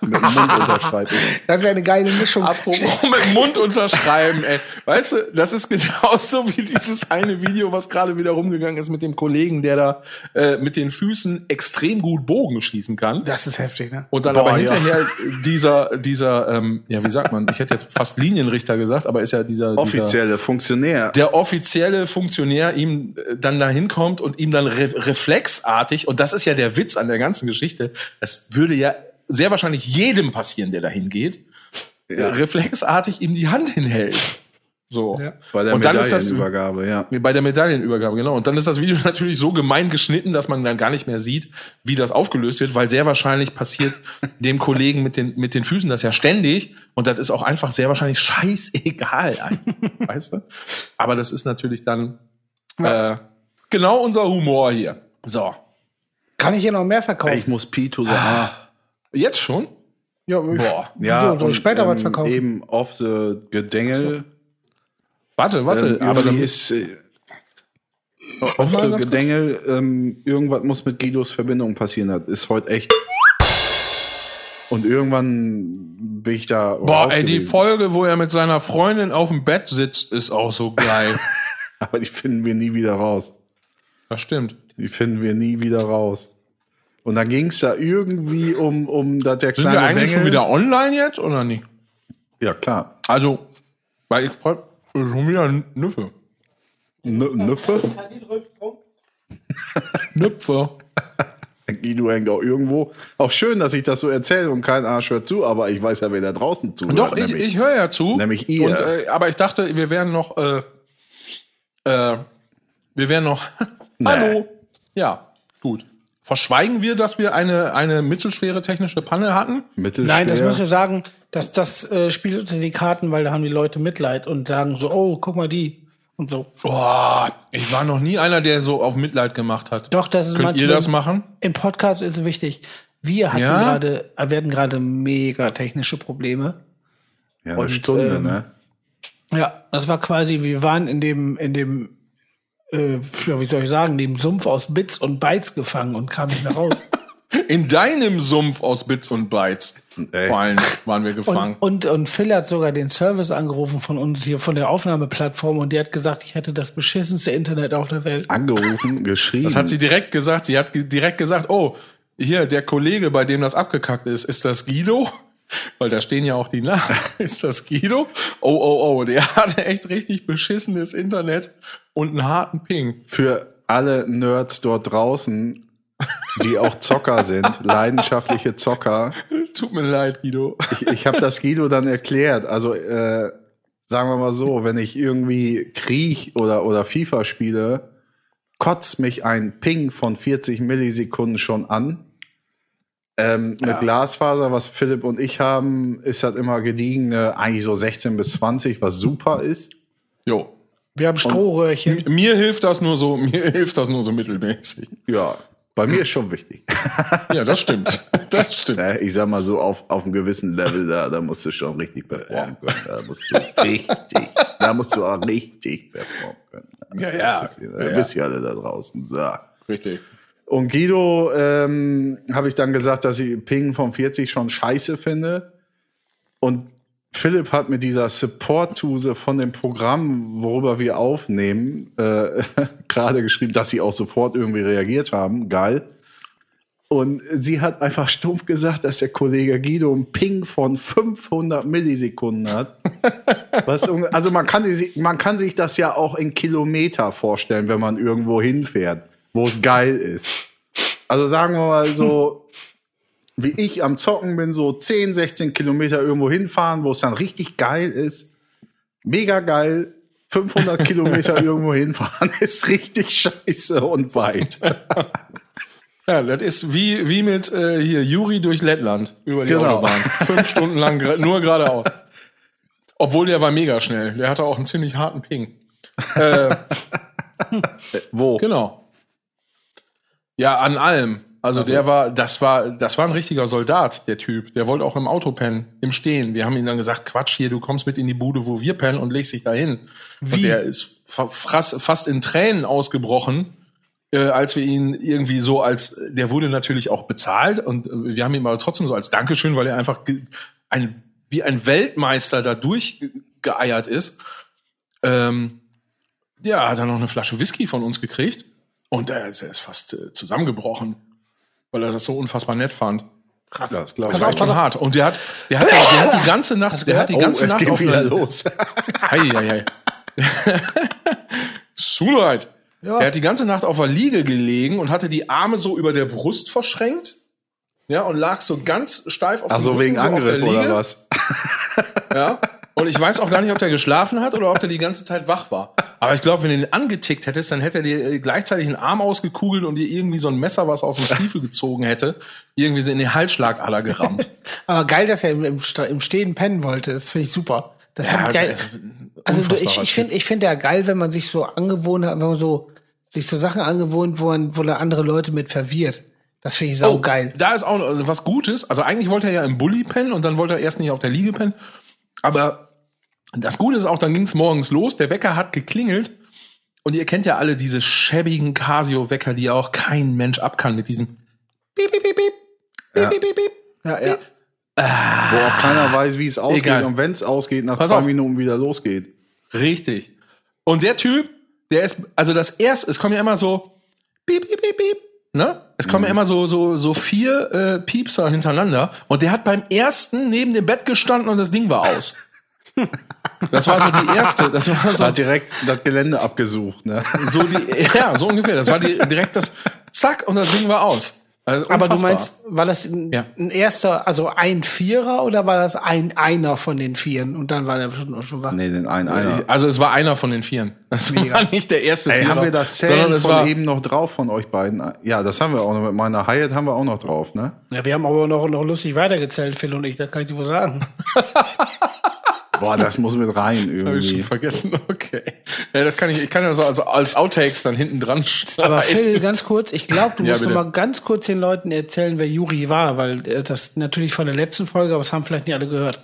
Mit dem Mund unterschreibe ich. Das wäre eine geile Mischung. Apropos mit dem Mund unterschreiben, ey. Weißt du, das ist genauso wie dieses eine Video, was gerade wieder rumgegangen ist mit dem Kollegen, der da äh, mit den Füßen extrem gut Bogen schießen kann. Das ist heftig, ne? Und dann Boah, aber ja. hinterher dieser, dieser, ähm, ja, wie sagt man, ich hätte jetzt fast Linienrichter gesagt, aber ist ja dieser, dieser Offizielle Funktionär. der offizielle Funktionär ihm äh, dann dahin kommt und ihm dann re reflexartig, und das ist ja der Witz an der ganzen Geschichte, das würde ja sehr wahrscheinlich jedem passieren, der dahin geht, äh, reflexartig ihm die Hand hinhält. So. Ja. Bei der und dann ist das Medaillenübergabe, ja. bei der Medaillenübergabe, genau. Und dann ist das Video natürlich so gemein geschnitten, dass man dann gar nicht mehr sieht, wie das aufgelöst wird, weil sehr wahrscheinlich passiert dem Kollegen mit den, mit den Füßen das ja ständig. Und das ist auch einfach sehr wahrscheinlich scheißegal, weißt du? Aber das ist natürlich dann äh, genau unser Humor hier. So. Kann ich hier noch mehr verkaufen? Ich muss Pi to the A. Jetzt schon? ja, Boah. Ja, Wieso? Soll ich später was ähm, verkaufen? Eben off the Gedengel. Warte, warte. Ähm, aber dann ist äh, mal the. Gedengel. Ähm, irgendwas muss mit Guidos Verbindung passieren. Das ist heute echt. Und irgendwann bin ich da. Boah, ey, die. Folge, wo er mit seiner Freundin auf dem Bett sitzt, ist auch so geil. Aber die finden wir nie wieder raus. das stimmt. Die finden wir nie wieder raus. Und dann ging es da irgendwie um, um dass der Sind kleine wir eigentlich Bengel, schon wieder online jetzt oder nicht? Ja, klar. Also, weil ich freu- schon wieder ein Nüffe. N Nüffe. Nüpfe. Guido hängt auch irgendwo. Auch schön, dass ich das so erzähle und kein Arsch hört zu, aber ich weiß ja, wer da draußen zuhört. Doch, ich, nämlich- ich höre ja zu. nämlich ihr. Und, äh, aber ich dachte, wir wären noch, äh, äh, wir wären noch, hallo. Ja, gut. Verschweigen wir, dass wir eine, eine mittelschwere technische Panne hatten? Mittelschwer. Nein, das müssen wir sagen, dass das äh, spielt uns in die Karten, weil da haben die Leute Mitleid und sagen so, oh, guck mal die und so. Boah, ich war noch nie einer, der so auf Mitleid gemacht hat. Doch, das ist Könnt ihr manchmal- das machen? Im Podcast ist es wichtig. Wir hatten Ja? gerade, äh, wir hatten gerade mega technische Probleme. ja, eine und, Stunde, ähm, ne? Ja, das war quasi, wir waren in dem, in dem, äh, ja, wie soll ich sagen, dem Sumpf aus Bits und Bytes gefangen und kamen nicht mehr raus. In deinem Sumpf aus Bits und Bytes. Ey. Vor allem waren wir gefangen. Und, und, und Phil hat sogar den Service angerufen von uns hier, von der Aufnahmeplattform und die hat gesagt, ich hätte das beschissenste Internet auf der Welt. Angerufen, geschrieben. Das hat sie direkt gesagt. Sie hat direkt gesagt, oh, hier, der Kollege, bei dem das abgekackt ist, ist das Guido? Weil da stehen ja auch die Namen. Ist das Guido? Oh, oh, oh, der hatte echt richtig beschissenes Internet und einen harten Ping. Für alle Nerds dort draußen, die auch Zocker sind, leidenschaftliche Zocker. Tut mir leid, Guido. Ich, ich habe das Guido dann erklärt. Also, äh, sagen wir mal so, wenn ich irgendwie Krieg oder, oder FIFA spiele, kotzt mich ein Ping von 40 Millisekunden schon an. Ähm, mit Glasfaser, was Philipp und ich haben, ist das immer gediegene, eigentlich so 16 bis 20, was super ist. Jo. Wir haben Strohröhrchen. Mir hilft das nur so, mir hilft das nur so mittelmäßig. Ja, bei mir ist schon wichtig. Ja, das stimmt. Das stimmt. Ich sag mal so, auf, auf einem gewissen Level, da, da musst du schon richtig performen können. Da musst du richtig, da musst du auch richtig performen können. Ja, ja. Wisst ihr, Ja, ja. wisst ihr alle da draußen. So. Richtig. Und Guido ähm, habe ich dann gesagt, dass ich Ping von 40 schon scheiße finde. Und Philipp hat mit dieser Support-Tuse von dem Programm, worüber wir aufnehmen, äh, gerade geschrieben, dass sie auch sofort irgendwie reagiert haben. Geil. Und sie hat einfach stumpf gesagt, dass der Kollege Guido einen Ping von 500 Millisekunden hat. Was, also man kann, man kann sich das ja auch in Kilometer vorstellen, wenn man irgendwo hinfährt, wo es geil ist. Also sagen wir mal so, wie ich am Zocken bin, so 10, 16 Kilometer irgendwo hinfahren, wo es dann richtig geil ist. Mega geil. 500 Kilometer irgendwo hinfahren ist richtig scheiße und weit. Ja, das ist wie, wie mit äh, hier Juri durch Lettland über die Genau. Autobahn. Fünf Stunden lang nur geradeaus. Obwohl der war mega schnell. Der hatte auch einen ziemlich harten Ping. äh, Wo? genau. Ja, an allem. Also der war, das war, das war ein richtiger Soldat, der Typ. Der wollte auch im Auto pennen, im Stehen. Wir haben ihm dann gesagt, Quatsch hier, du kommst mit in die Bude, wo wir pennen und legst dich dahin. Und Wie? der ist fast in Tränen ausgebrochen, äh, als wir ihn irgendwie so als, der wurde natürlich auch bezahlt und äh, wir haben ihn aber trotzdem so als Dankeschön, weil er einfach ein, wie ein Weltmeister da durchgeeiert ist. Ähm, ja, hat er noch eine Flasche Whisky von uns gekriegt und er ist, er ist fast äh, zusammengebrochen, weil er das so unfassbar nett fand. Krass. Das glaub Das ich. war schon hart. Und der hat, der hat, der hat die ganze Nacht, der hat die Oh, ganze es Nacht geht auf wieder los. Hei, hei. Ja. Er hat die ganze Nacht auf der Liege gelegen und hatte die Arme so über der Brust verschränkt. Ja, und lag so ganz steif auf Also dem wegen Rücken, so auf der Angriff oder was? Ja. Und ich weiß auch gar nicht, ob der geschlafen hat oder ob der die ganze Zeit wach war. Aber ich glaube, wenn du ihn angetickt hättest, dann hätte er dir äh, gleichzeitig einen Arm ausgekugelt und dir irgendwie so ein Messer, was aus dem Stiefel gezogen hätte, irgendwie so in den Halsschlagader gerammt. Aber geil, dass er im, im, im Stehen pennen wollte. Das finde ich super. Das hat geil. also, Also ich, ich finde ich finde ja geil, wenn man sich so angewohnt hat, wenn man so sich so Sachen angewohnt, wo man, wo er andere Leute mit verwirrt. Das finde ich sau geil. Da ist auch noch was Gutes. Also eigentlich wollte er ja im Bulli pennen und dann wollte er erst nicht auf der Liege pennen. Aber das Gute ist auch, dann ging es morgens los. Der Wecker hat geklingelt. Und ihr kennt ja alle diese schäbigen Casio-Wecker, die auch kein Mensch ab kann mit diesem Piep, piep, piep, piep. Piep, Ja. piep, piep, piep. Ja, ja. Wo auch keiner weiß, wie es ausgeht Egal. und wenn es ausgeht, nach Pass zwei auf. Minuten wieder losgeht. Richtig. Und der Typ, der ist, also das erste, es kommen ja immer so piep, piep, piep, piep, ne? Es kommen ja immer so, so, so vier äh, Piepser hintereinander. Und der hat beim ersten neben dem Bett gestanden und das Ding war aus. Das war so die erste, das war so, Hat direkt das Gelände abgesucht, ne? so die, ja, so ungefähr. Das war die, direkt das Zack und das Ding war aus. Also Aber du meinst, war das ein, Ja. ein erster, also ein Vierer oder war das ein einer von den Vieren und dann war der schon, schon wach? Nee, den einen, einer. Also es war einer von den Vieren. Das Mega. war nicht der erste Ey, Vierer, haben wir das sondern Zählen es von war, eben noch drauf von euch beiden? Ja, das haben wir auch noch. Mit meiner Hyatt haben wir auch noch drauf, ne? Ja, wir haben aber noch, noch lustig weitergezählt, Phil und ich, da kann ich dir wohl sagen. Boah, das muss mit rein Hab ich schon irgendwie. vergessen, okay. Ja, das kann ich, ich kann ja so als, als Outtakes dann hinten dran Aber schneiden. Phil, ganz kurz, ich glaube, du Ja, musst noch bitte. mal ganz kurz den Leuten erzählen, wer Juri war, weil äh, das natürlich von der letzten Folge, aber das haben vielleicht nicht alle gehört.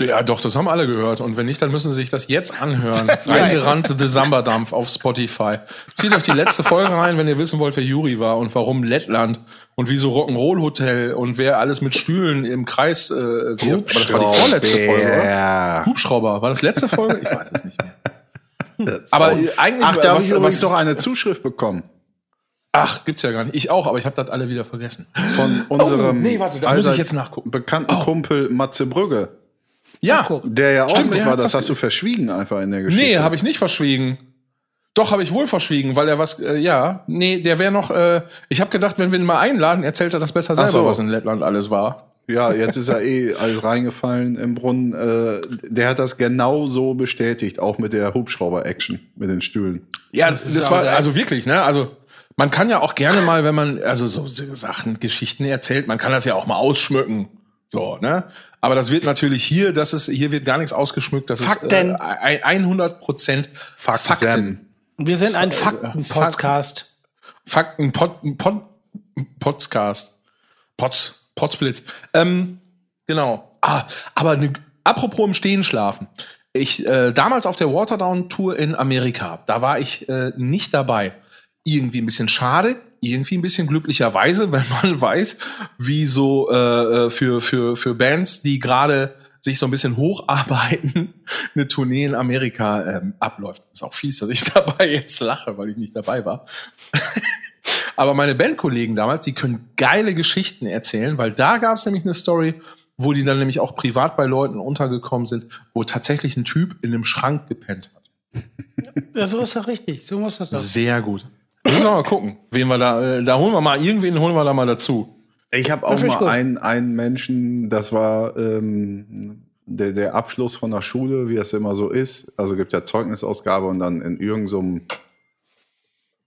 Ja, doch, das haben alle gehört. Und wenn nicht, dann müssen sie sich das jetzt anhören. Reingerannte The Samba-Dampf auf Spotify. Zieht euch die letzte Folge rein, wenn ihr wissen wollt, wer Juri war und warum Lettland und wieso Rock'n'Roll Hotel und wer alles mit Stühlen im Kreis äh, wirft. Aber das war die vorletzte Folge, oder? Hubschrauber, war das letzte Folge? Ich weiß es nicht mehr. Aber eigentlich, Ach, da habe was, ich übrigens doch eine Zuschrift bekommen. ach, gibt's ja gar nicht. Ich auch, aber ich habe das alle wieder vergessen. Von unserem Oh, nee, warte, das muss ich jetzt nachgucken. bekannten Kumpel Matze Brügge. Ja. Der ja auch Stimmt, mit war, hat das hast du verschwiegen einfach in der Geschichte. Nee, habe ich nicht verschwiegen. Doch, habe ich wohl verschwiegen, weil er was, äh, ja, nee, der wäre noch, äh, ich habe gedacht, wenn wir ihn mal einladen, erzählt er das besser selber, so. was in Lettland alles war. Ja, jetzt ist er eh alles reingefallen im Brunnen. Äh, der hat das genau so bestätigt, auch mit der Hubschrauber-Action, mit den Stühlen. Ja, das, ist war, also wirklich, ne, also man kann ja auch gerne mal, wenn man, also so so Sachen, Geschichten erzählt, man kann das ja auch mal ausschmücken. So, ne? Aber das wird natürlich hier, das ist, hier wird gar nichts ausgeschmückt, das Fakten. ist äh, 100 Prozent Fakten. Fakten. Wir sind ein Fakten-Podcast. Fakten, Pod, Pod, Podcast. Pots, Potsblitz. Ähm, genau. Ah, aber ne, apropos im Stehen schlafen. Ich, äh, damals auf der Waterdown-Tour in Amerika, da war ich äh, nicht dabei. Irgendwie ein bisschen schade, irgendwie ein bisschen glücklicherweise, wenn man weiß, wie so äh, äh, für, für, für Bands, die gerade sich so ein bisschen hocharbeiten, eine Tournee in Amerika ähm, abläuft. Ist auch fies, dass ich dabei jetzt lache, weil ich nicht dabei war. Aber meine Bandkollegen damals, die können geile Geschichten erzählen, weil da gab es nämlich eine Story, wo die dann nämlich auch privat bei Leuten untergekommen sind, wo tatsächlich ein Typ in einem Schrank gepennt hat. Ja, so ist doch richtig. So muss das doch. Sehr gut. Müssen wir mal gucken, wen wir da, äh, da holen wir mal, irgendwen holen wir da mal dazu. Ich habe auch mal gut. einen, einen Menschen, das war ähm, der, der Abschluss von der Schule, wie das immer so ist. Also gibt ja Zeugnisausgabe und dann in irgendeinem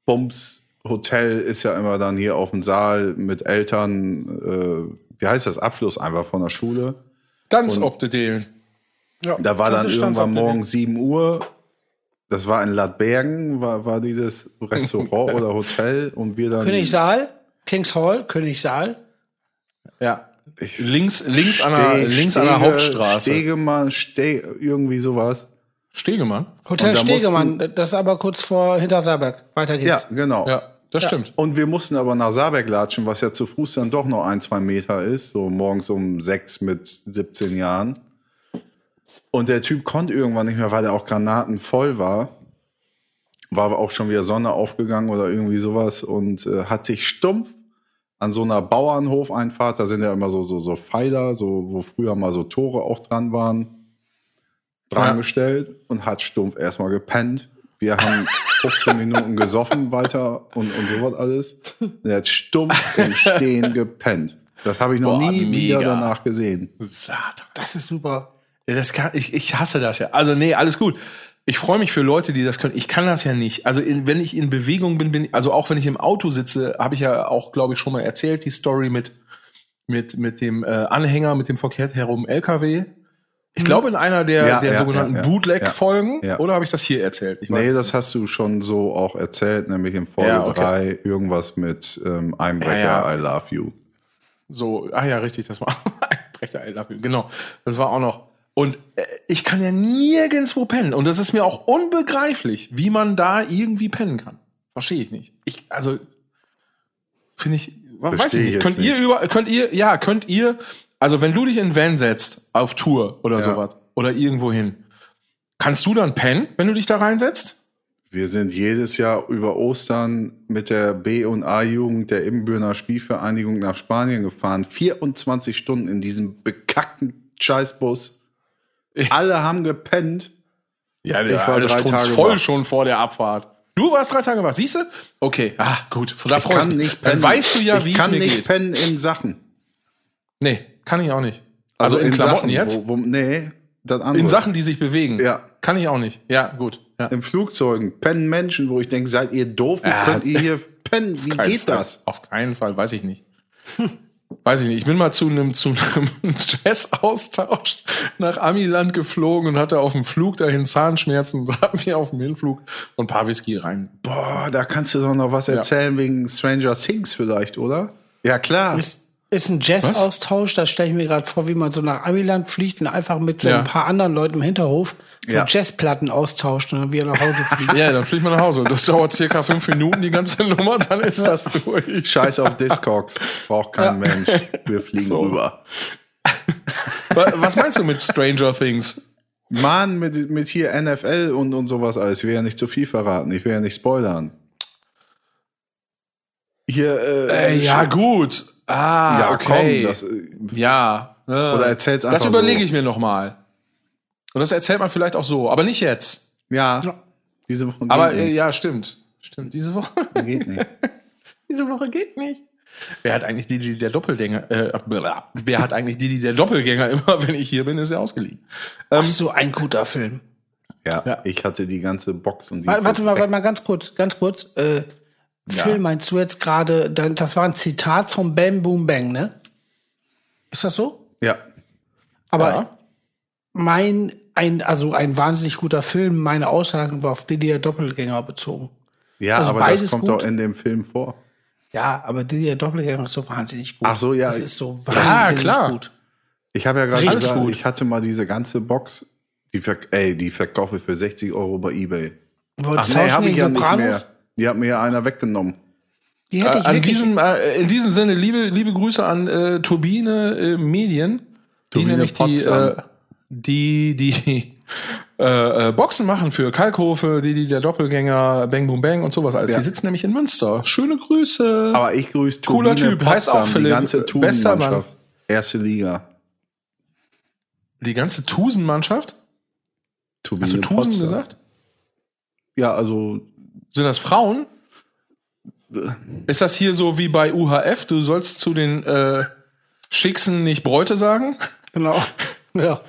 Bums Hotel ist ja immer dann hier auf dem Saal mit Eltern, äh, wie heißt das, Abschluss einfach von der Schule. Ganz Und- ob de Delen. Ja, Da war dann irgendwann morgens 7 Uhr. Das war in Ladbergen, war, war dieses Restaurant oder Hotel und wir dann. Königssaal, Kings Hall, Königssaal. Ja. Ich- Links, links, an der, Ste- links an der Stege- Hauptstraße. Stegemann, Ste irgendwie sowas. Stegemann? Hotel Stegemann, das ist aber kurz vor Hintersaarberg. Weiter geht's. Ja, genau. Ja, das stimmt. Und wir mussten aber nach Saarberg latschen, was ja zu Fuß dann doch noch ein, zwei Meter ist, so morgens um sechs mit 17 Jahren. Und der Typ konnte irgendwann nicht mehr, weil er auch granatenvoll war. War aber auch schon wieder Sonne aufgegangen oder irgendwie sowas und äh, hat sich stumpf an so einer Bauernhofeinfahrt, da sind ja immer so, so, so Pfeiler, so, wo früher mal so Tore auch dran waren, dran gestellt und hat stumpf erstmal gepennt. Wir haben 15 Minuten gesoffen weiter und, und sowas alles. Der hat stumpf im Stehen gepennt. Das habe ich noch Boah, nie wieder mega. danach gesehen. Das ist super. Das kann, ich, ich hasse das ja. Also, nee, alles gut. Ich freue mich für Leute, die das können. Ich kann das ja nicht. Also, in, wenn ich in Bewegung bin, bin also auch wenn ich im Auto sitze, habe ich ja auch, glaube ich, schon mal erzählt, die Story mit, mit, mit dem äh, Anhänger, mit dem verkehrt herum LKW. Ich glaube, in einer der, Ja, der ja, sogenannten ja. Bootleg-Folgen. Oder habe ich das hier erzählt? Ich Nee, das hast du schon so auch erzählt, nämlich in Folge Ja, okay. 3 irgendwas mit ähm, Einbrecher, ja. I love you. So, ah ja, richtig, das war Brechter I love you. Genau, das war auch noch. Und äh, ich kann ja nirgendwo pennen. Und das ist mir auch unbegreiflich, wie man da irgendwie pennen kann. Verstehe ich nicht. Ich, also, finde ich, weiß Versteh ich ich nicht. Könnt ihr nicht. über, könnt ihr, ja, könnt ihr, also wenn du dich in Van setzt, auf Tour oder Ja. sowas, oder irgendwo hin, kannst du dann pennen, wenn du dich da reinsetzt? Wir sind jedes Jahr über Ostern mit der B- und A-Jugend der Ibbenbürner Spielvereinigung nach Spanien gefahren. 24 Stunden in diesem bekackten Scheißbus. Alle haben gepennt. Ja, Ich war drei Tage voll wach. schon vor der Abfahrt. Du warst drei Tage wach, siehst du? Okay, ah, gut. Da Ich kann mich. nicht Dann pennen. weißt du ja, ich wie es kann mir nicht geht. pennen in Sachen. Nee, kann ich auch nicht. Also, in, Klamotten Sachen, jetzt? Wo, wo, nee, das andere. in Sachen, die sich bewegen. Ja. Kann ich auch nicht. Ja, gut. Ja. In Flugzeugen pennen Menschen, wo ich denke, seid ihr doof? Wie Ja, könnt ihr hier pennen? Wie geht Fall. das? Auf keinen Fall, weiß ich nicht. Weiß ich nicht. Ich bin mal zu einem, zu einem Jazz-Austausch nach Amiland geflogen und hatte auf dem Flug dahin Zahnschmerzen und hab mir auf dem Hinflug so ein paar Whisky rein. Boah, da kannst du doch noch was erzählen wegen Stranger Things vielleicht, oder? Ja, klar. Ist, ist ein Jazz-Austausch, das stelle ich mir gerade vor, wie man so nach Amiland fliegt und einfach mit so Ja. ein paar anderen Leuten im Hinterhof so Ja. Jazzplatten austauscht und dann wieder nach Hause fliegt. Ja, dann fliegt man nach Hause. Das dauert circa fünf Minuten, die ganze Nummer, dann ist das durch. Scheiß auf Discogs. Braucht kein Mensch. Wir fliegen So. rüber. Wa- Was meinst du mit Stranger Things? Mann, mit, mit hier NFL und, und sowas alles. Ich will ja nicht zu viel verraten. Ich will ja nicht spoilern. Hier, äh, Äh, ja, gut. Ah, ja, okay. komm. Das, äh, ja. oder erzähl's einfach Das überlege so. ich mir noch mal. Und das erzählt man vielleicht auch so, aber nicht jetzt. Ja. Diese Woche geht Aber äh, nicht. ja, stimmt. Stimmt. Diese Woche, Geht nicht. diese Woche geht nicht. Wer hat eigentlich die, die der Doppelgänger? Äh, wer hat eigentlich die, die der Doppelgänger immer, wenn ich hier bin, ist er ausgeliehen. Ach so, ein guter Film. Ja, Ja. ich hatte die ganze Box und die Warte, warte mal, warte mal ganz kurz, ganz kurz. Äh, Phil, meinst du jetzt gerade, das war ein Zitat vom Bam Boom Bang, ne? Ist das so? Ja. Aber Ja. mein, ein, also ein wahnsinnig guter Film, meine Aussagen war auf Didier Doppelgänger bezogen. Ja, Also aber das kommt gut. doch in dem Film vor. Ja, aber Didier Doppelgänger ist so wahnsinnig gut. Ach so, ja. Das ist so Ja, wahnsinnig klar. gut. Ich habe ja gerade gesagt, gut. ich hatte mal diese ganze Box, die, verk ey, die verkaufe ich für 60 Euro bei Ebay. Wolltest Ach nee, habe ich ja nicht Sopranos? mehr. Die hat mir ja einer weggenommen. Die hätte ich Äh, an diesem, äh, in diesem Sinne, liebe, liebe Grüße an äh, Turbine äh, Medien, Turbine die nämlich die, Potsdam. äh, die, die äh, äh, Boxen machen für Kalkhofe, die, die der Doppelgänger, Bang Boom Bang und sowas alles. Ja. Die sitzen nämlich in Münster. Schöne Grüße. Aber ich grüße Cooler Turbine Typ, heißt auch Potsdam, die Philipp. ganze Bester Mann. Erste Liga. die ganze Tusen-Mannschaft? Turbine Hast du Tusen Potsdam. gesagt? Ja, also Sind das Frauen? Ist das hier so wie bei UHF? Du sollst zu den äh, Schicksen nicht Bräute sagen? Genau. Ja.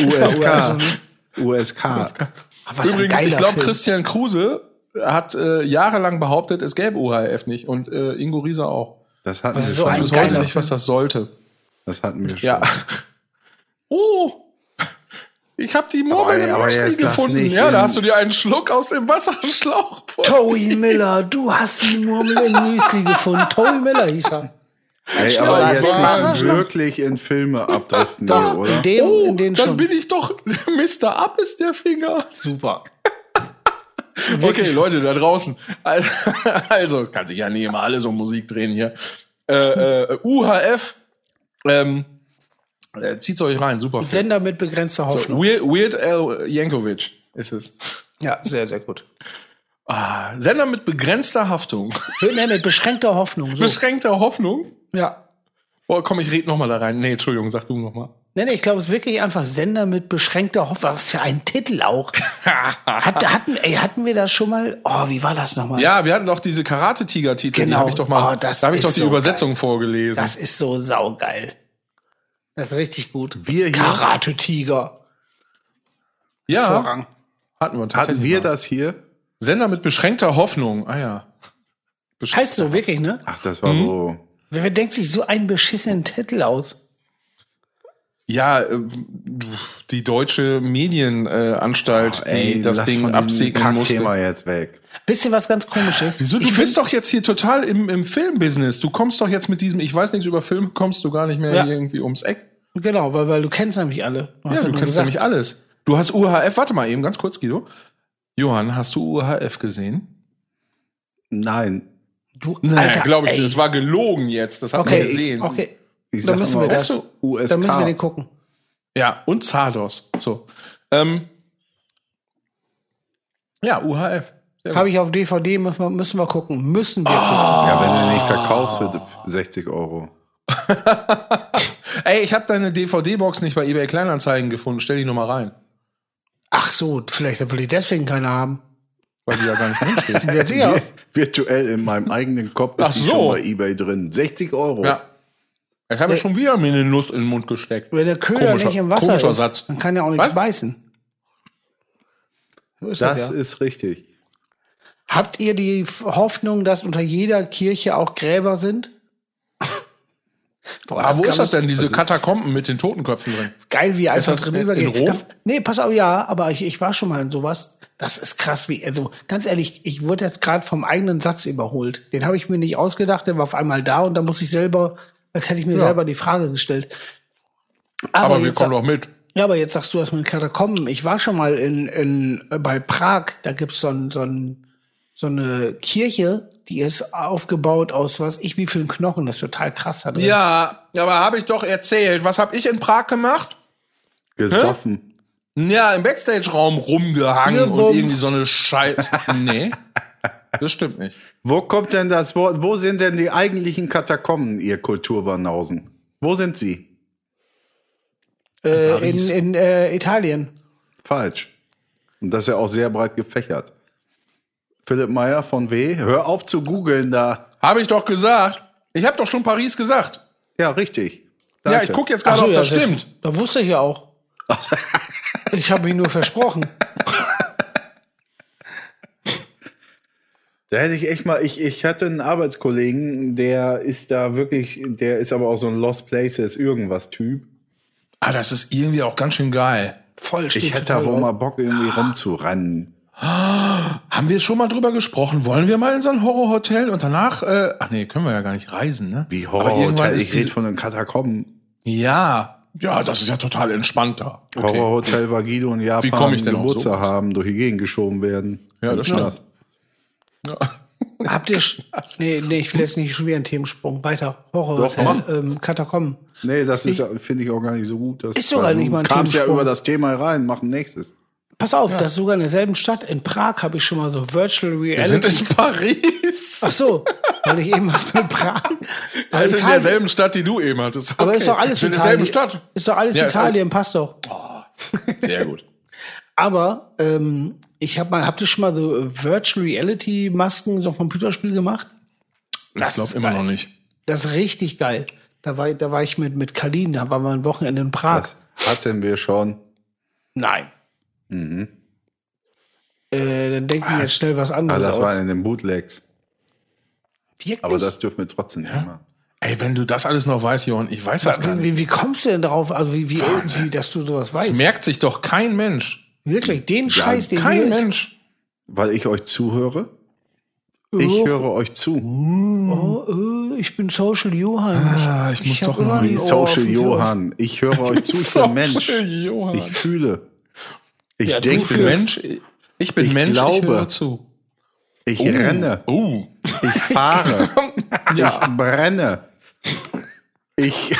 USK. USK. Aber was Übrigens, ich glaube. Christian Kruse hat äh, jahrelang behauptet, es gäbe UHF nicht und äh, Ingo Rieser auch. Das hatten wir so schon. Ich weiß bis heute nicht, was das sollte. Das hatten wir schon. Ja. Oh! Ich habe die Murmel Aber- im Müsli gefunden. nicht Ja, da in- hast du dir einen Schluck aus dem Wasserschlauch. Toey Miller, du hast die Murmel im Müsli gefunden. Toey Miller hieß er. Ey, aber jetzt ist nicht wirklich in Filme abdriften Doch, oder? in dem, Oh, in den dann schon. bin ich doch Mr. Up ist der Finger. Super. Okay, Leute da draußen. Also, also kann sich ja nicht immer alles um Musik drehen hier. Äh, äh, UHF, ähm, äh, zieht's euch rein, super. Film. Sender mit begrenzter So, Hoffnung. Weird, Weird Al Yankovic ist es. Ja, sehr, sehr gut. Ah, Sender mit begrenzter Haftung. Nee, mit beschränkter Hoffnung. So. Beschränkter Hoffnung. ja. Oh, komm, ich red noch mal da rein. Nee, Entschuldigung, sag du noch mal. Nee, nee, ich glaube, es ist wirklich einfach Sender mit beschränkter Hoffnung. Was für ein Titel auch. Hat, hatten, ey, hatten wir das schon mal? Oh, wie war das nochmal? Ja, wir hatten doch diese Karate-Tiger-Titel, die Genau. habe ich doch mal, Oh, das da habe ich doch die so Übersetzung vorgelesen. Das ist so saugeil. Das ist richtig gut. Wir hier- Karate-Tiger. ja, Vorrang. hatten wir Hatten wir mal. das hier? Sender mit beschränkter Hoffnung. Ah ja. Besch- Heißt so, wirklich, ne? Ach, das war so. Wer, wer denkt sich so einen beschissenen Titel aus? Ja, äh, die deutsche Medienanstalt, Oh, ey, die das Ding absegnen musste. Kackthema jetzt weg. Wisst ihr, was ganz komisch ist? Wieso? Du Ich bist doch jetzt hier total im, im Filmbusiness. Du kommst doch jetzt mit diesem, ich weiß nichts über Film, kommst du gar nicht mehr Ja. irgendwie ums Eck. Genau, weil, weil du kennst nämlich alle. Du Ja, hast du kennst gesagt. nämlich alles. Du hast UHF, warte mal eben, ganz kurz, Guido. Johann, hast du UHF gesehen? Nein. Du, Nein, glaube ich ey. nicht. Das war gelogen jetzt. Das hat man Okay, gesehen. okay. Ich sag müssen wir das. USK. Dann müssen wir den gucken. Ja, und Zardos. So. Ähm, ja, UHF. Habe ich auf DVD, müssen wir, müssen wir gucken. Müssen wir ja, wenn du nicht verkaufst für 60 Euro. Ey, ich habe deine DVD-Box nicht bei eBay Kleinanzeigen gefunden. Stell die noch mal rein. Ach so, vielleicht will ich deswegen keine haben. Weil die ja gar nicht drin steht. Ja, Virtuell in meinem eigenen Kopf ist Ach die so. schon bei Ebay drin. 60 Euro. ja. Jetzt habe ich schon wieder mir eine Nuss in den Mund gesteckt. Wenn der Köder Komischer- nicht im Wasser komischer ist, Satz. dann kann er auch nicht Was? beißen. So ist Das das, ja. ist richtig. Habt ihr die Hoffnung, dass unter jeder Kirche auch Gräber sind? Boah, Aber wo ist das denn, diese Katakomben mit den Totenköpfen drin? Geil, wie einfach das drin in- übergeht. in Rom? Nee, pass auf, ja, aber ich, ich war schon mal in sowas. Das ist krass, wie, also ganz ehrlich, ich wurde jetzt gerade vom eigenen Satz überholt. Den habe ich mir nicht ausgedacht, der war auf einmal da und da muss ich selber, als hätte ich mir Ja. selber die Frage gestellt. Aber, wir jetzt kommen doch mit. Ja, aber jetzt sagst du das mit Katakomben. Ich war schon mal in, in äh, bei Prag, da gibt's so, ein, so, ein, so eine Kirche, die ist aufgebaut aus was ich wie vielen Knochen, das ist total krass da drin. Ja, aber habe ich doch erzählt. Was habe ich in Prag gemacht? Gesoffen. Ja, im Backstage-Raum rumgehangen und irgendwie so eine Scheiße. Nee, das stimmt nicht. Wo kommt denn das Wort? Wo sind denn die eigentlichen Katakomben, ihr Kulturbanausen? Wo sind sie? äh, in in äh, Italien. Falsch. Und das ist ja auch sehr breit gefächert. Philipp Meyer von W. Hör auf zu googeln da. Habe ich doch gesagt. Ich habe doch schon Paris gesagt. Ja, richtig. Ja, Danke. ich gucke jetzt gerade, so, ob ja, das stimmt. Da wusste ich ja auch. ich habe mich nur versprochen. Da hätte ich echt mal, ich, ich hatte einen Arbeitskollegen, der ist da wirklich, der ist aber auch so ein Lost Places irgendwas Typ. Ah, das ist irgendwie auch ganz schön geil. Voll Ich hätte da wohl mal Bock, irgendwie rumzurennen. Haben wir schon mal drüber gesprochen? Wollen wir mal in so ein Horrorhotel und danach, äh, ach nee, können wir ja gar nicht reisen, ne? Wie Horrorhotel, ich rede von den Katakomben. Ja, ja, das ist ja total entspannt da. Okay. Horrorhotel war Guido in Japan Wie komm ich denn Geburtstag haben, durch die Gegend geschoben werden. Ja, das stimmt. Habt ihr. Nee, nee, ich will jetzt nicht schon wieder einen Themensprung. Weiter. Doch, Horrorhotel, mach. ähm, Katakomben. Nee, das ist ja, finde ich auch gar nicht so gut. Das, Ist sogar nicht mal ein kamst ja Themensprung. über das Thema rein, mach ein nächstes. Pass auf, das ist sogar in derselben Stadt. In Prag habe ich schon mal so Virtual Wir sind Reality. in Paris. Ach so, weil ich eben was mit Prag. Ist in derselben Stadt, die du eben hattest. Okay. Aber ist doch alles in Italien. derselben Stadt. Ist doch alles Ja, Italien, passt doch. Sehr gut. Aber ähm, ich habe mal, habt ihr schon mal so äh, Virtual Reality Masken so ein Computerspiel gemacht? Das läuft ist immer geil. noch nicht. Das ist richtig geil. Da war, da war ich mit, mit Kalin, da waren wir ein Wochenende in Prag. Das hatten wir schon. Nein. Mhm. Äh, dann denken wir jetzt schnell was Aber anderes Ah, das aus. war in den Bootlegs. Wirklich? Aber das dürfen wir trotzdem nicht machen. Ey, wenn du das alles noch weißt, Johann, ich weiß das gar nicht. Wie, wie kommst du denn darauf, also wie, wie, wie dass du sowas Das weißt? merkt sich doch kein Mensch. Wirklich, den Scheiß, den Kein Mensch. Weil ich euch zuhöre. Ich Oh. höre euch zu. Oh, äh, ich bin Social Johann. Ah, ich muss hab doch mal- Social. Johann. Ich höre euch zu, ich bin Mensch. Johann. Ich fühle. Ich Ja, denke, Ich bin Mensch. Ich bin Ich Mensch, ich glaube. höre zu. ich renne, Oh. ich fahre, Ja. ich brenne. Ich.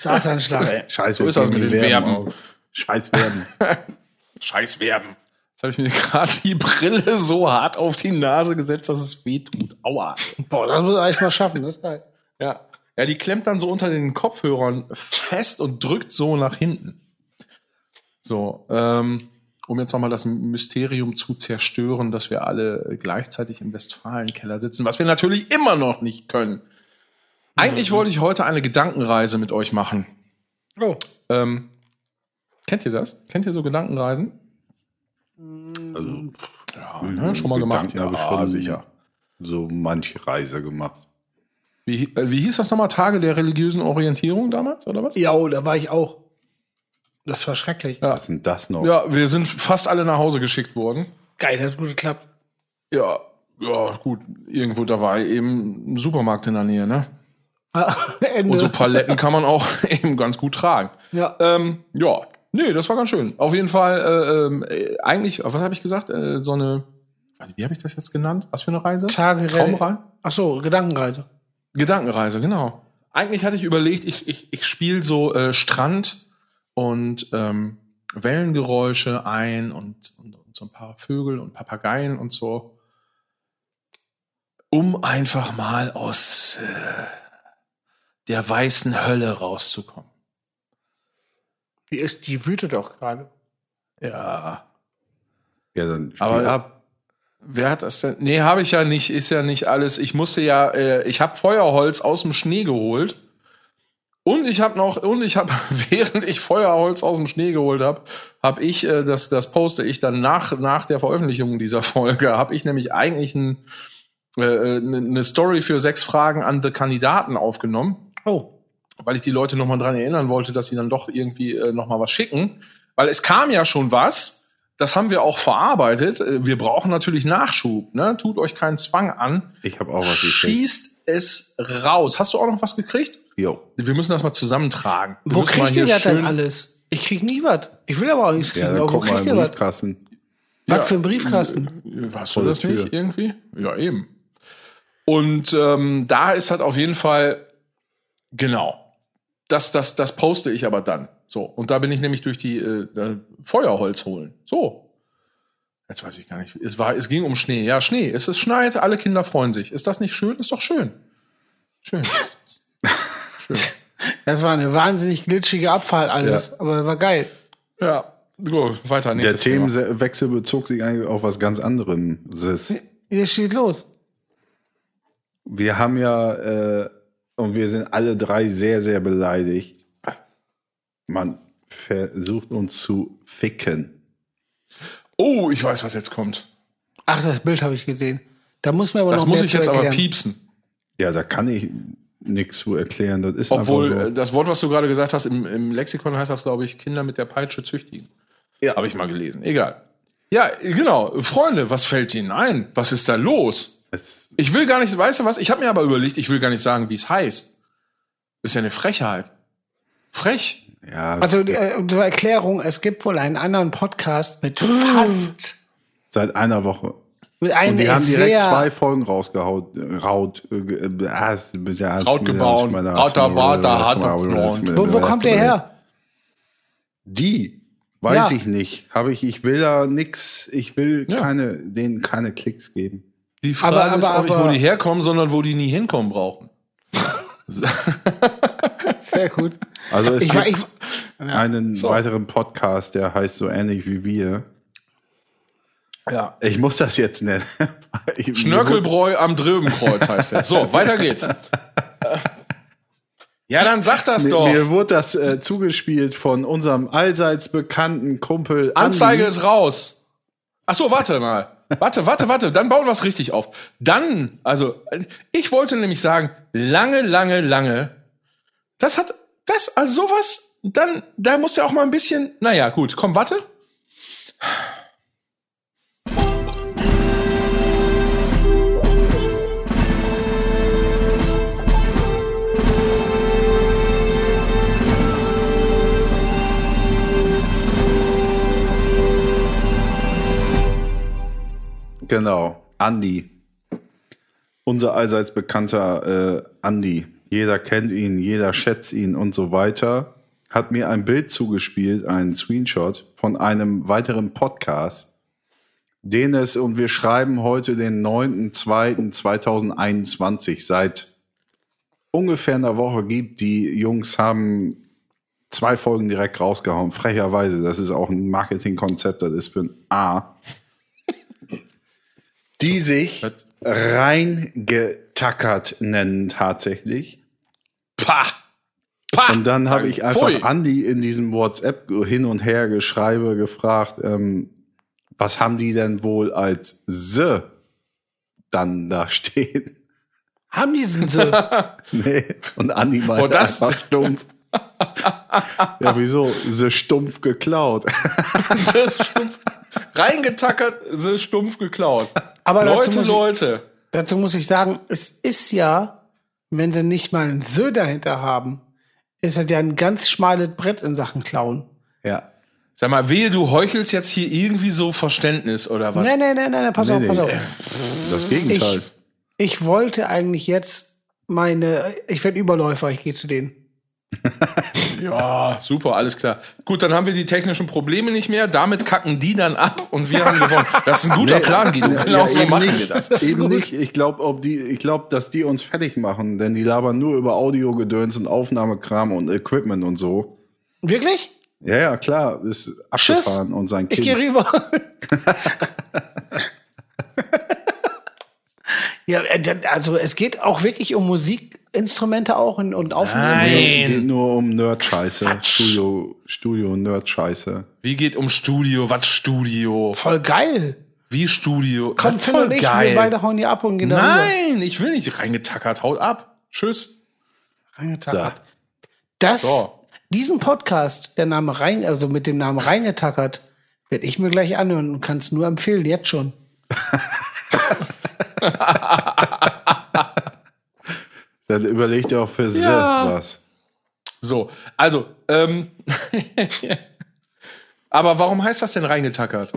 Satanschlag, ey. Scheiße, So ist das mit den Verben. aus. Scheiß Verben. Scheiß Verben. Jetzt habe ich mir gerade die Brille so hart auf die Nase gesetzt, dass es weh tut. Aua. Boah, das muss er erst mal schaffen. Das ist geil. Ja. Ja, die klemmt dann so unter den Kopfhörern fest und drückt so nach hinten. So, ähm, um jetzt nochmal das Mysterium zu zerstören, dass wir alle gleichzeitig im Westfalenkeller sitzen, was wir natürlich immer noch nicht können. Eigentlich wollte ich heute eine Gedankenreise mit euch machen. Oh. Ähm, kennt ihr das? Kennt ihr so Gedankenreisen? Also, Ja, ne? schon mal gemacht. Ich schon sicher. so manche Reise gemacht. Wie, äh, wie hieß das nochmal? Tage der religiösen Orientierung damals, oder was? Ja, oh, da war ich auch. Das war schrecklich. Ja. Was sind das noch? Ja, wir sind fast alle nach Hause geschickt worden. Geil, das hat gut geklappt. Ja, ja, gut. Irgendwo, da war eben ein Supermarkt in der Nähe, ne? Ah, Ende. Und so Paletten kann man auch eben ganz gut tragen. ja. Ähm, ja, nee, das war ganz schön. Auf jeden Fall, äh, ähm, äh, eigentlich, was habe ich gesagt? Äh, so eine, also wie habe ich das jetzt genannt? Was für eine Reise? Tage Traumreise? Ach so, Gedankenreise. Gedankenreise, genau. Eigentlich hatte ich überlegt, ich, ich, ich spiele so äh, Strand und ähm, Wellengeräusche ein und, und, und so ein paar Vögel und Papageien und so, um einfach mal aus äh, der weißen Hölle rauszukommen. Die, ist, die wütet auch gerade. Ja. Ja, dann spiel Aber- ab. Wer hat das denn? Nee, habe ich ja nicht, ist ja nicht alles. Ich musste ja, äh, ich habe Feuerholz aus dem Schnee geholt. Und ich habe noch, und ich habe, während ich Feuerholz aus dem Schnee geholt habe, habe ich, äh, das, das poste ich dann nach, nach der Veröffentlichung dieser Folge, habe ich nämlich eigentlich ein, äh, eine eine Story für sechs Fragen an die Kandidaten aufgenommen Oh. Weil ich die Leute noch mal dran erinnern wollte, dass sie dann doch irgendwie äh, noch mal was schicken, weil es kam ja schon was. Das haben wir auch verarbeitet. Äh, Wir brauchen natürlich Nachschub. Ne? Tut euch keinen Zwang an. Ich habe auch was gekriegt. Schießt es raus. Hast du auch noch was gekriegt? Jo. Wir müssen das mal zusammentragen. Wir Wo kriegt ihr das denn alles? Ich krieg nie was. Ich will aber auch nichts kriegen. Ja, aber wo kriegt ihr was? Briefkasten. Ja. Was für ein Briefkasten? Hast Vor du das nicht irgendwie? Ja, eben. Und ähm, da ist halt auf jeden Fall, genau, das, das, das poste ich aber dann. So, und da bin ich nämlich durch die äh, Feuerholz holen. So. Jetzt weiß ich gar nicht. Es, war, es ging um Schnee. Ja, Schnee. Es ist schneit, alle Kinder freuen sich. Ist das nicht schön? Ist doch schön. Schön. schön. Das war eine wahnsinnig glitschige Abfahrt alles, aber war geil. Ja, gut, weiter. Der Nächstes Thema. Themenwechsel bezog sich eigentlich auf was ganz anderem. Sis. Hier steht los. Wir haben ja, äh, und wir sind alle drei sehr, sehr beleidigt. Man versucht uns zu ficken. Oh, ich weiß, was jetzt kommt. Ach, das Bild habe ich gesehen. Da muss mir aber Das noch muss mehr ich zu jetzt aber erklären. piepsen. Ja, da kann ich nichts zu erklären. Das ist Obwohl, einfach äh, so. das Wort, was du gerade gesagt hast, im, im Lexikon heißt das, glaube ich, Kinder mit der Peitsche züchtigen. Ja. Habe ich mal gelesen. Egal. Ja, genau. Freunde, was fällt Ihnen ein? Was ist da los? Es, Ich will gar nicht, weißt du was? Ich habe mir aber überlegt, ich will gar nicht sagen, wie es heißt. Ist ja eine Frechheit. Frech. ja, Also äh, zur Erklärung, es gibt wohl einen anderen Podcast mit fast seit einer Woche. mit einem Und die haben direkt sehr zwei Folgen rausgehaut. Raut, äh, äh, äh, ja, Raut gebaut. Rauter Water. Wo, wo kommt der her? Die weiß Ja. ich nicht. Habe ich, ich will da nix, ich will Ja. keine, denen keine Klicks geben. Die Frage Aber- ist aber- auch nicht, wo die herkommen, sondern wo die nie hinkommen brauchen. Sehr gut. Also es Ich war, gibt ich, einen So. weiteren Podcast, der heißt so ähnlich wie wir. Ja. Ich muss das jetzt nennen. Ich- Schnörkelbräu am Dröbenkreuz heißt er. So, weiter geht's. Ja, dann sag das Mir, doch. mir wurde das äh, zugespielt von unserem allseits bekannten Kumpel Anzeige Andi. ist raus. Ach so, warte mal. Warte, warte, warte, dann bauen wir es richtig auf. Dann, also, ich wollte nämlich sagen, lange, lange, lange, das hat, das, also sowas, dann, da muss ja auch mal ein bisschen, naja, gut, komm, warte. Genau, Andi. Unser allseits bekannter äh, Andi. Jeder kennt ihn, jeder schätzt ihn und so weiter. Hat mir ein Bild zugespielt, einen Screenshot von einem weiteren Podcast, den es, und wir schreiben heute den 9.2.2021, seit ungefähr einer Woche gibt. Die Jungs haben zwei Folgen direkt rausgehauen. Frecherweise, das ist auch ein Marketingkonzept, das ist für ein A die sich reingetackert nennen tatsächlich. Pah! Pah! Und dann habe ich einfach Pfui. Andi in diesem WhatsApp hin und her geschreibe gefragt, ähm, was haben die denn wohl als The dann da stehen? Haben die sind so. Nee. Und Andi meinte Oh, das- einfach stumpf. ja, wieso? The stumpf geklaut. Das ist stumpf. Reingetackert, ist stumpf geklaut. Aber dazu Leute, muss ich- Leute. Dazu muss ich sagen, es ist ja, wenn sie nicht mal ein Sö dahinter haben, ist das ja ein ganz schmales Brett in Sachen Klauen. ja. Sag mal, wehe, du heuchelst jetzt hier irgendwie so Verständnis oder was? Nein, nein, nein, nein, pass Nee, auf, nee. pass auf. Das Gegenteil. Ich wollte eigentlich jetzt meine, ich werde Überläufer, ich gehe zu denen. Ja, super, alles klar. Gut, dann haben wir die technischen Probleme nicht mehr. Damit kacken die dann ab und wir haben gewonnen. Das ist ein guter Plan, Guido. Genau so eben machen nicht. wir das. Eben nicht. Ich glaube, ob die, ich glaube, dass die uns fertig machen, denn die labern nur über Audiogedöns und Aufnahmekram und Equipment und so. Wirklich? Ja, ja, klar, ist abgefahren und sein Ich gehe Kind. rüber. ja, äh, dann- also es geht auch wirklich um Musikinstrumente auch und, und Aufnehmen. Nein. Geht nur um Nerd-Scheiße. Studio, Studio Nerd-Scheiße. Wie geht um Studio? Was Studio? Voll geil. Wie Studio? Komm, Was Phil und ich, wir beide hauen hier ab und gehen. Nein, ich will nicht reingetackert. Haut ab. Tschüss. Reingetackert. Das, So. diesen Podcast, der Name rein, also mit dem Namen reingetackert, werde ich mir gleich anhören und kann es nur empfehlen, jetzt schon. Dann überlegt ihr auch für Ja. was. So, also, ähm, aber warum heißt das denn reingetackert?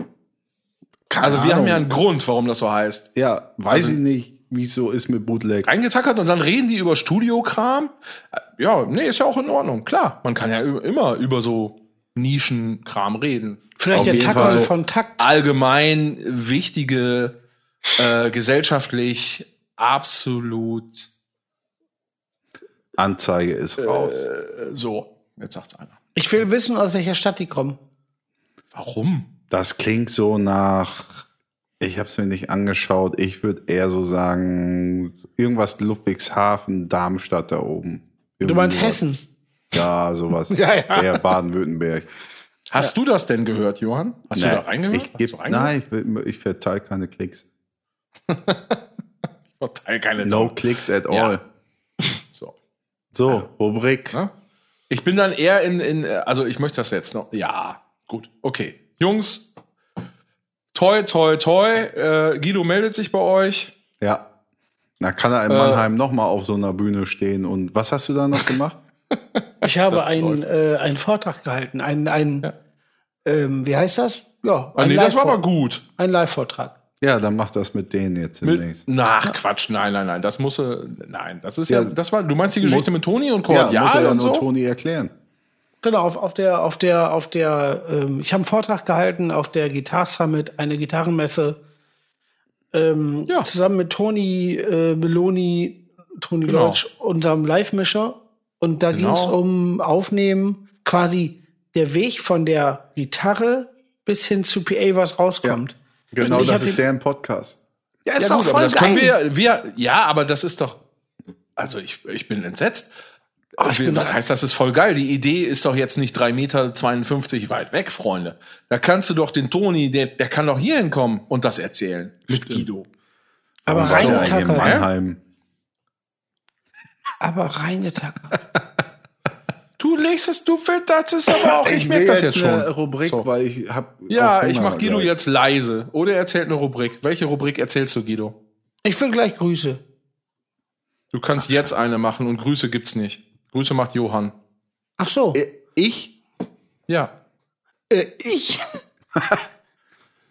Also, wir haben ja einen Grund, warum das so heißt. Ja, weiß Also- ich nicht, wie es so ist mit Bootlegs. Reingetackert und dann reden die über Studiokram. Äh, Ja, nee, ist ja auch in Ordnung. Klar, man kann ja immer über so Nischenkram reden. Vielleicht Auf der Tacker Fall. von Takt. Allgemein wichtige, äh, gesellschaftlich absolut Anzeige ist raus. äh, so. Jetzt sagt's einer. Ich will wissen, aus welcher Stadt die kommen. Warum? Das klingt so nach, ich habe es mir nicht angeschaut, ich würde eher so sagen, irgendwas Ludwigshafen, Darmstadt da oben. Du Irgendwie meinst sowas. Hessen. Ja, sowas. Ja, ja. Eher Baden-Württemberg. Hast du das denn gehört, Johann? Hast du da reingehört? Ich geb, du reingehört? nein, ich, ich verteile keine Klicks. Verteil keine No clicks at Ja. all. So. So, Rubrik. Ne? Ich bin dann eher in, in, äh, also ich möchte das jetzt noch. Ja, gut, okay. Jungs, toi, toi, toi. Äh, Guido meldet sich bei euch. Ja. Da kann er in Äh. Mannheim noch mal auf so einer Bühne stehen. Und was hast du da noch gemacht? Ich habe einen, äh, einen Vortrag gehalten. Einen, einen Ja. ähm, wie heißt das? Ja, Ah, ein nee, das war aber gut. Ein Live-Vortrag. Ja, dann mach das mit denen jetzt Mit, demnächst. nach Quatsch, nein, nein, nein. Das muss er- nein, das ist ja, Ja. das war, du meinst die Geschichte Muss- mit Toni und Ja, Kordial muss er ja und nur so? Toni erklären. Genau, auf, auf der, auf der, auf der, ähm, ich habe einen Vortrag gehalten auf der Guitar Summit, eine Gitarrenmesse, ähm, Ja. zusammen mit Toni äh, Meloni, Toni Genau. Leutsch, unserem Live-Mischer. Und da Genau. ging es um Aufnehmen, quasi der Weg von der Gitarre bis hin zu PA, was rauskommt. Genau, Ich das ist deren Podcast. Ja, ist Ja, doch gut, voll aber das geil. können wir, wir, ja, aber das ist doch, also ich, ich bin entsetzt. ich Wie- bin Was da- heißt, das ist voll geil. Die Idee ist doch jetzt nicht 3,52 Meter weit weg, Freunde. Da kannst du doch den Toni, der, der kann doch hier hinkommen und das erzählen. Mit Guido. Aber Warum seid ihr eigentlich in reingetackert. Mannheim? Aber reingetackert. Du legst es, du willst, das ist aber auch, ich, merke das jetzt schon. eine Rubrik, So. weil ich habe Ja, ich mach Guido jetzt leise. Oder er erzählt eine Rubrik. Welche Rubrik erzählst du, Guido? Ich will gleich Grüße. Du kannst jetzt eine machen und Grüße gibt's nicht. Grüße macht Johann. Ach so. Äh, Ich? Ja. Äh, ich?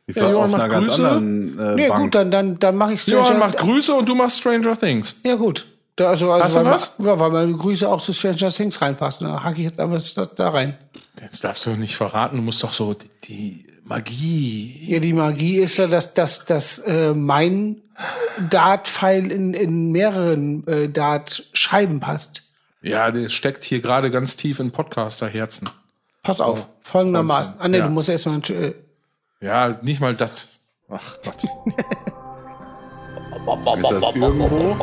Ich Ja, Johann auf einer macht ganz Grüße. anderen äh, Nee, Bank. gut, dann, dann, dann mache ich Johann macht Grüße und du machst Stranger Things. Ja, gut. Da, also, also Hast du weil, was? Ja, weil meine Grüße auch zu Stranger Things reinpassen. Da hacke ich jetzt aber das, das da rein. Das darfst du nicht verraten. Du musst doch so die, die Magie. Ja, die Magie ist ja, dass, dass, dass äh, mein Dart-Pfeil in, in mehreren äh, Dart-Scheiben passt. Ja, der steckt hier gerade ganz tief in Podcaster-Herzen. Pass auf, folgendermaßen. Ah, nee, Ja. du musst erst mal. Äh, Ja, nicht mal das. Ach Gott. Ist das irgendwo?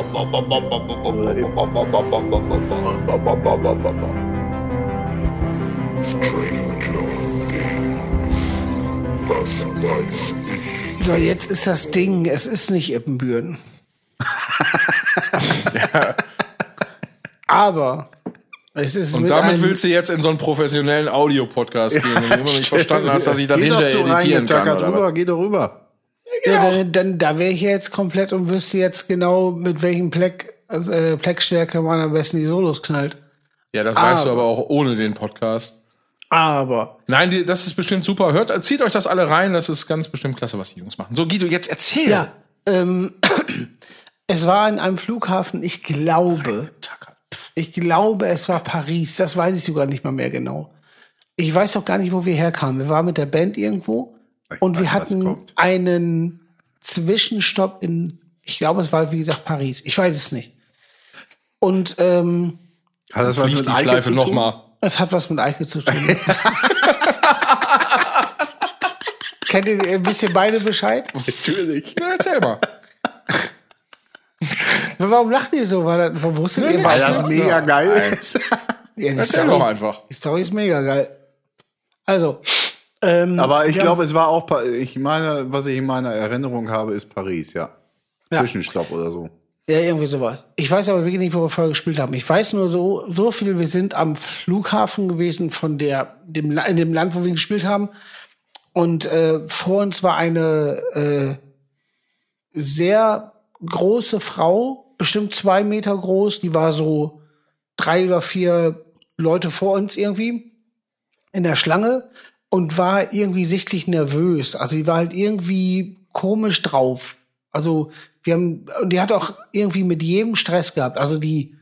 Stranger Things. Was weiß ich? so, jetzt ist das Ding, es ist nicht Ippenbüren. Aber es ist Und mit damit willst du jetzt in so einen professionellen Audio-Podcast gehen, wenn du immer nicht verstanden hast, dass ich dann doch hinterher editieren kann. Oder? rüber, geh doch rüber. Ja, dann, dann, da wäre ich jetzt komplett und wüsste jetzt genau, mit welchem Pleck, also, äh, Pleckstärke man am besten die Solos knallt. Ja, das weißt du Aber- aber auch ohne den Podcast. Aber Nein, die, das ist bestimmt super. Hört, zieht euch das alle rein. Das ist ganz bestimmt klasse, was die Jungs machen. So, Guido, jetzt erzähl. ja, ähm, es war in einem Flughafen, ich glaube, ich glaube, es war Paris. Das weiß ich sogar nicht mal mehr genau. Ich weiß auch gar nicht, wo wir herkamen. Wir waren mit der Band irgendwo und wir hatten einen Zwischenstopp in, ich glaube, es war wie gesagt Paris. Ich weiß es nicht. Und ähm, Hat das was mit die Eike Schleife zu tun? nochmal. Es hat was mit Eike zu tun. Kennt ihr ein bisschen beide Bescheid? Natürlich. Ja, erzähl mal. Warum lacht ihr so? War das, warum wusstet ihr nee, was? Weil das mega geil ist. Ja, die, Erzähl Story, doch einfach. die Story ist mega geil. Also, ähm, Aber ich glaube, es war auch, Pa- ich meine, was ich in meiner Erinnerung habe, ist Paris, ja. Ja. Zwischenstopp oder so. Ja, irgendwie sowas. Ich weiß aber wirklich nicht, wo wir vorher gespielt haben. Ich weiß nur so, so viel, wir sind am Flughafen gewesen von der, dem, in dem Land, wo wir gespielt haben. Und äh, vor uns war eine äh, sehr große Frau, bestimmt zwei Meter groß, die war so drei oder vier Leute vor uns irgendwie in der Schlange und war irgendwie sichtlich nervös. Also die war halt irgendwie komisch drauf. Also wir haben, und die hat auch irgendwie mit jedem Stress gehabt. Also die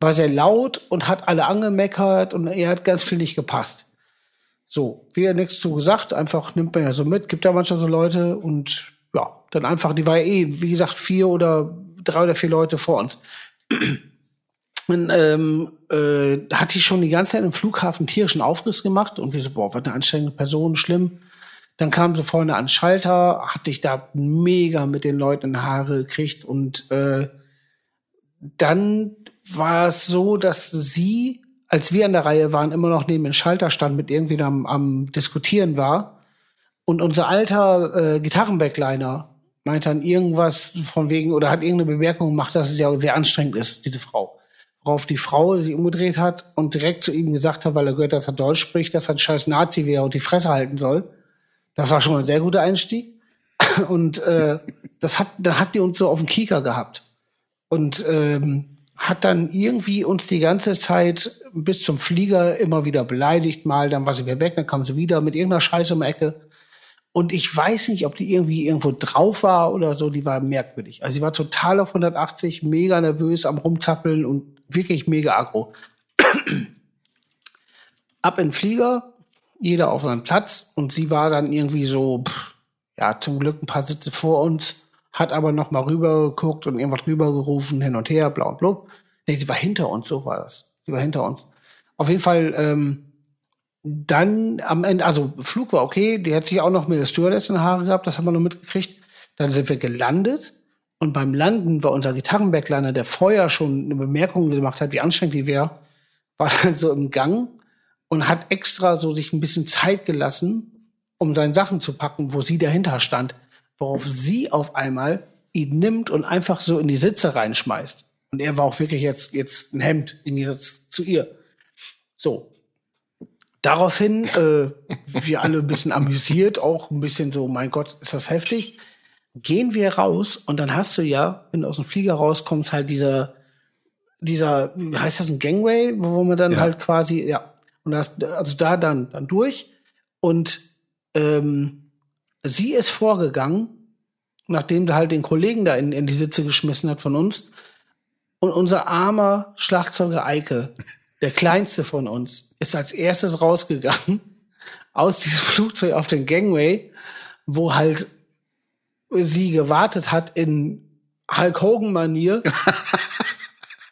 war sehr laut und hat alle angemeckert und ihr hat ganz viel nicht gepasst. So, wir nichts zu gesagt, einfach nimmt man ja so mit, gibt da manchmal so Leute und ja, dann einfach, die war ja eh, wie gesagt, vier oder drei oder vier Leute vor uns. Und, ähm, äh, hat die schon die ganze Zeit im Flughafen tierischen Aufriss gemacht und wir so, boah, was eine anstrengende Person, schlimm. Dann kam sie vorne an den Schalter, hatte ich da mega mit den Leuten in Haare gekriegt und äh, dann war es so, dass sie, als wir an der Reihe waren, immer noch neben dem Schalter stand, mit irgendwen am, am Diskutieren war. Und unser alter äh, Gitarrenbackliner meinte dann irgendwas von wegen oder hat irgendeine Bemerkung gemacht, dass es ja sehr anstrengend ist, diese Frau. Worauf die Frau sich umgedreht hat und direkt zu ihm gesagt hat, weil er gehört, dass er Deutsch spricht, dass er ein scheiß Nazi wäre und die Fresse halten soll. Das war schon mal ein sehr guter Einstieg. Und äh, das hat, dann hat die uns so auf den Kieker gehabt. Und ähm, hat dann irgendwie uns die ganze Zeit bis zum Flieger immer wieder beleidigt, mal, dann war sie wieder weg, dann kam sie wieder mit irgendeiner Scheiße um die Ecke. Und ich weiß nicht, ob die irgendwie irgendwo drauf war oder so, die war merkwürdig. Also sie war total auf 180, mega nervös am Rumzappeln und wirklich mega aggro. Ab in den Flieger, jeder auf seinen Platz und sie war dann irgendwie so, pff, ja, zum Glück ein paar Sitze vor uns, hat aber noch mal rüber geguckt und irgendwas rübergerufen, hin und her, blau und blub. Nee, sie war hinter uns, so war das. Sie war hinter uns. Auf jeden Fall, ähm, dann am Ende, also Flug war okay, die hat sich auch noch mit der Stewardess in die Haare gehabt, das haben wir noch mitgekriegt. Dann sind wir gelandet und beim Landen war unser Gitarrenbackliner, der vorher schon eine Bemerkung gemacht hat, wie anstrengend die wäre, war dann so im Gang und hat extra so sich ein bisschen Zeit gelassen, um seine Sachen zu packen, wo sie dahinter stand. Worauf sie auf einmal ihn nimmt und einfach so in die Sitze reinschmeißt. Und er war auch wirklich jetzt, jetzt ein Hemd im Gegensatz zu ihr. So. Daraufhin, äh, wir alle ein bisschen amüsiert, auch ein bisschen so, mein Gott, ist das heftig. Gehen wir raus und dann hast du ja, wenn du aus dem Flieger rauskommst, halt dieser, dieser, wie heißt das ein Gangway, wo man dann Ja. halt quasi, ja, und das, also da dann, dann durch und ähm, sie ist vorgegangen, nachdem sie halt den Kollegen da in, in die Sitze geschmissen hat von uns. Und unser armer Schlagzeuger Eike, der kleinste von uns, ist als erstes rausgegangen aus diesem Flugzeug auf den Gangway, wo halt sie gewartet hat in Hulk Hogan-Manier.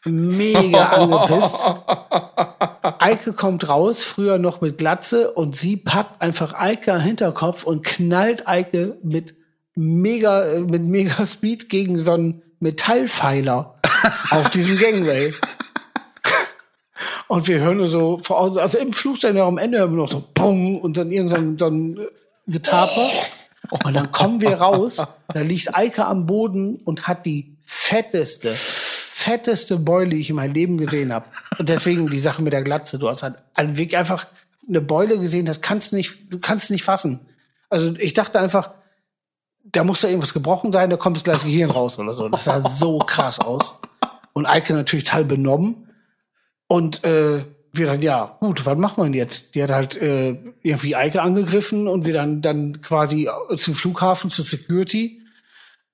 Mega angepisst. Eike kommt raus, früher noch mit Glatze, und sie pappt einfach Eike am Hinterkopf und knallt Eike mit mega, äh, mit mega Speed gegen so einen Metallpfeiler auf diesem Gangway. Und wir hören nur so, vor- also im Flugzeug am Ende hören wir noch so Pong und dann irgendein so ein Getaper. Und dann kommen wir raus, da liegt Eike am Boden und hat die fetteste, fetteste Beule, die ich in meinem Leben gesehen habe. Und deswegen die Sache mit der Glatze. Du hast halt ein- wirklich einfach eine Beule gesehen, das kannst nicht, du kannst nicht fassen. Also ich dachte einfach, da muss da irgendwas gebrochen sein, da kommt das gleich Gehirn raus oder so. Das sah so krass aus. Und Eike natürlich total benommen. Und äh, wir dann, ja, gut, was macht man jetzt? Die hat halt äh, irgendwie Eike angegriffen und wir dann, dann quasi zum Flughafen zur Security.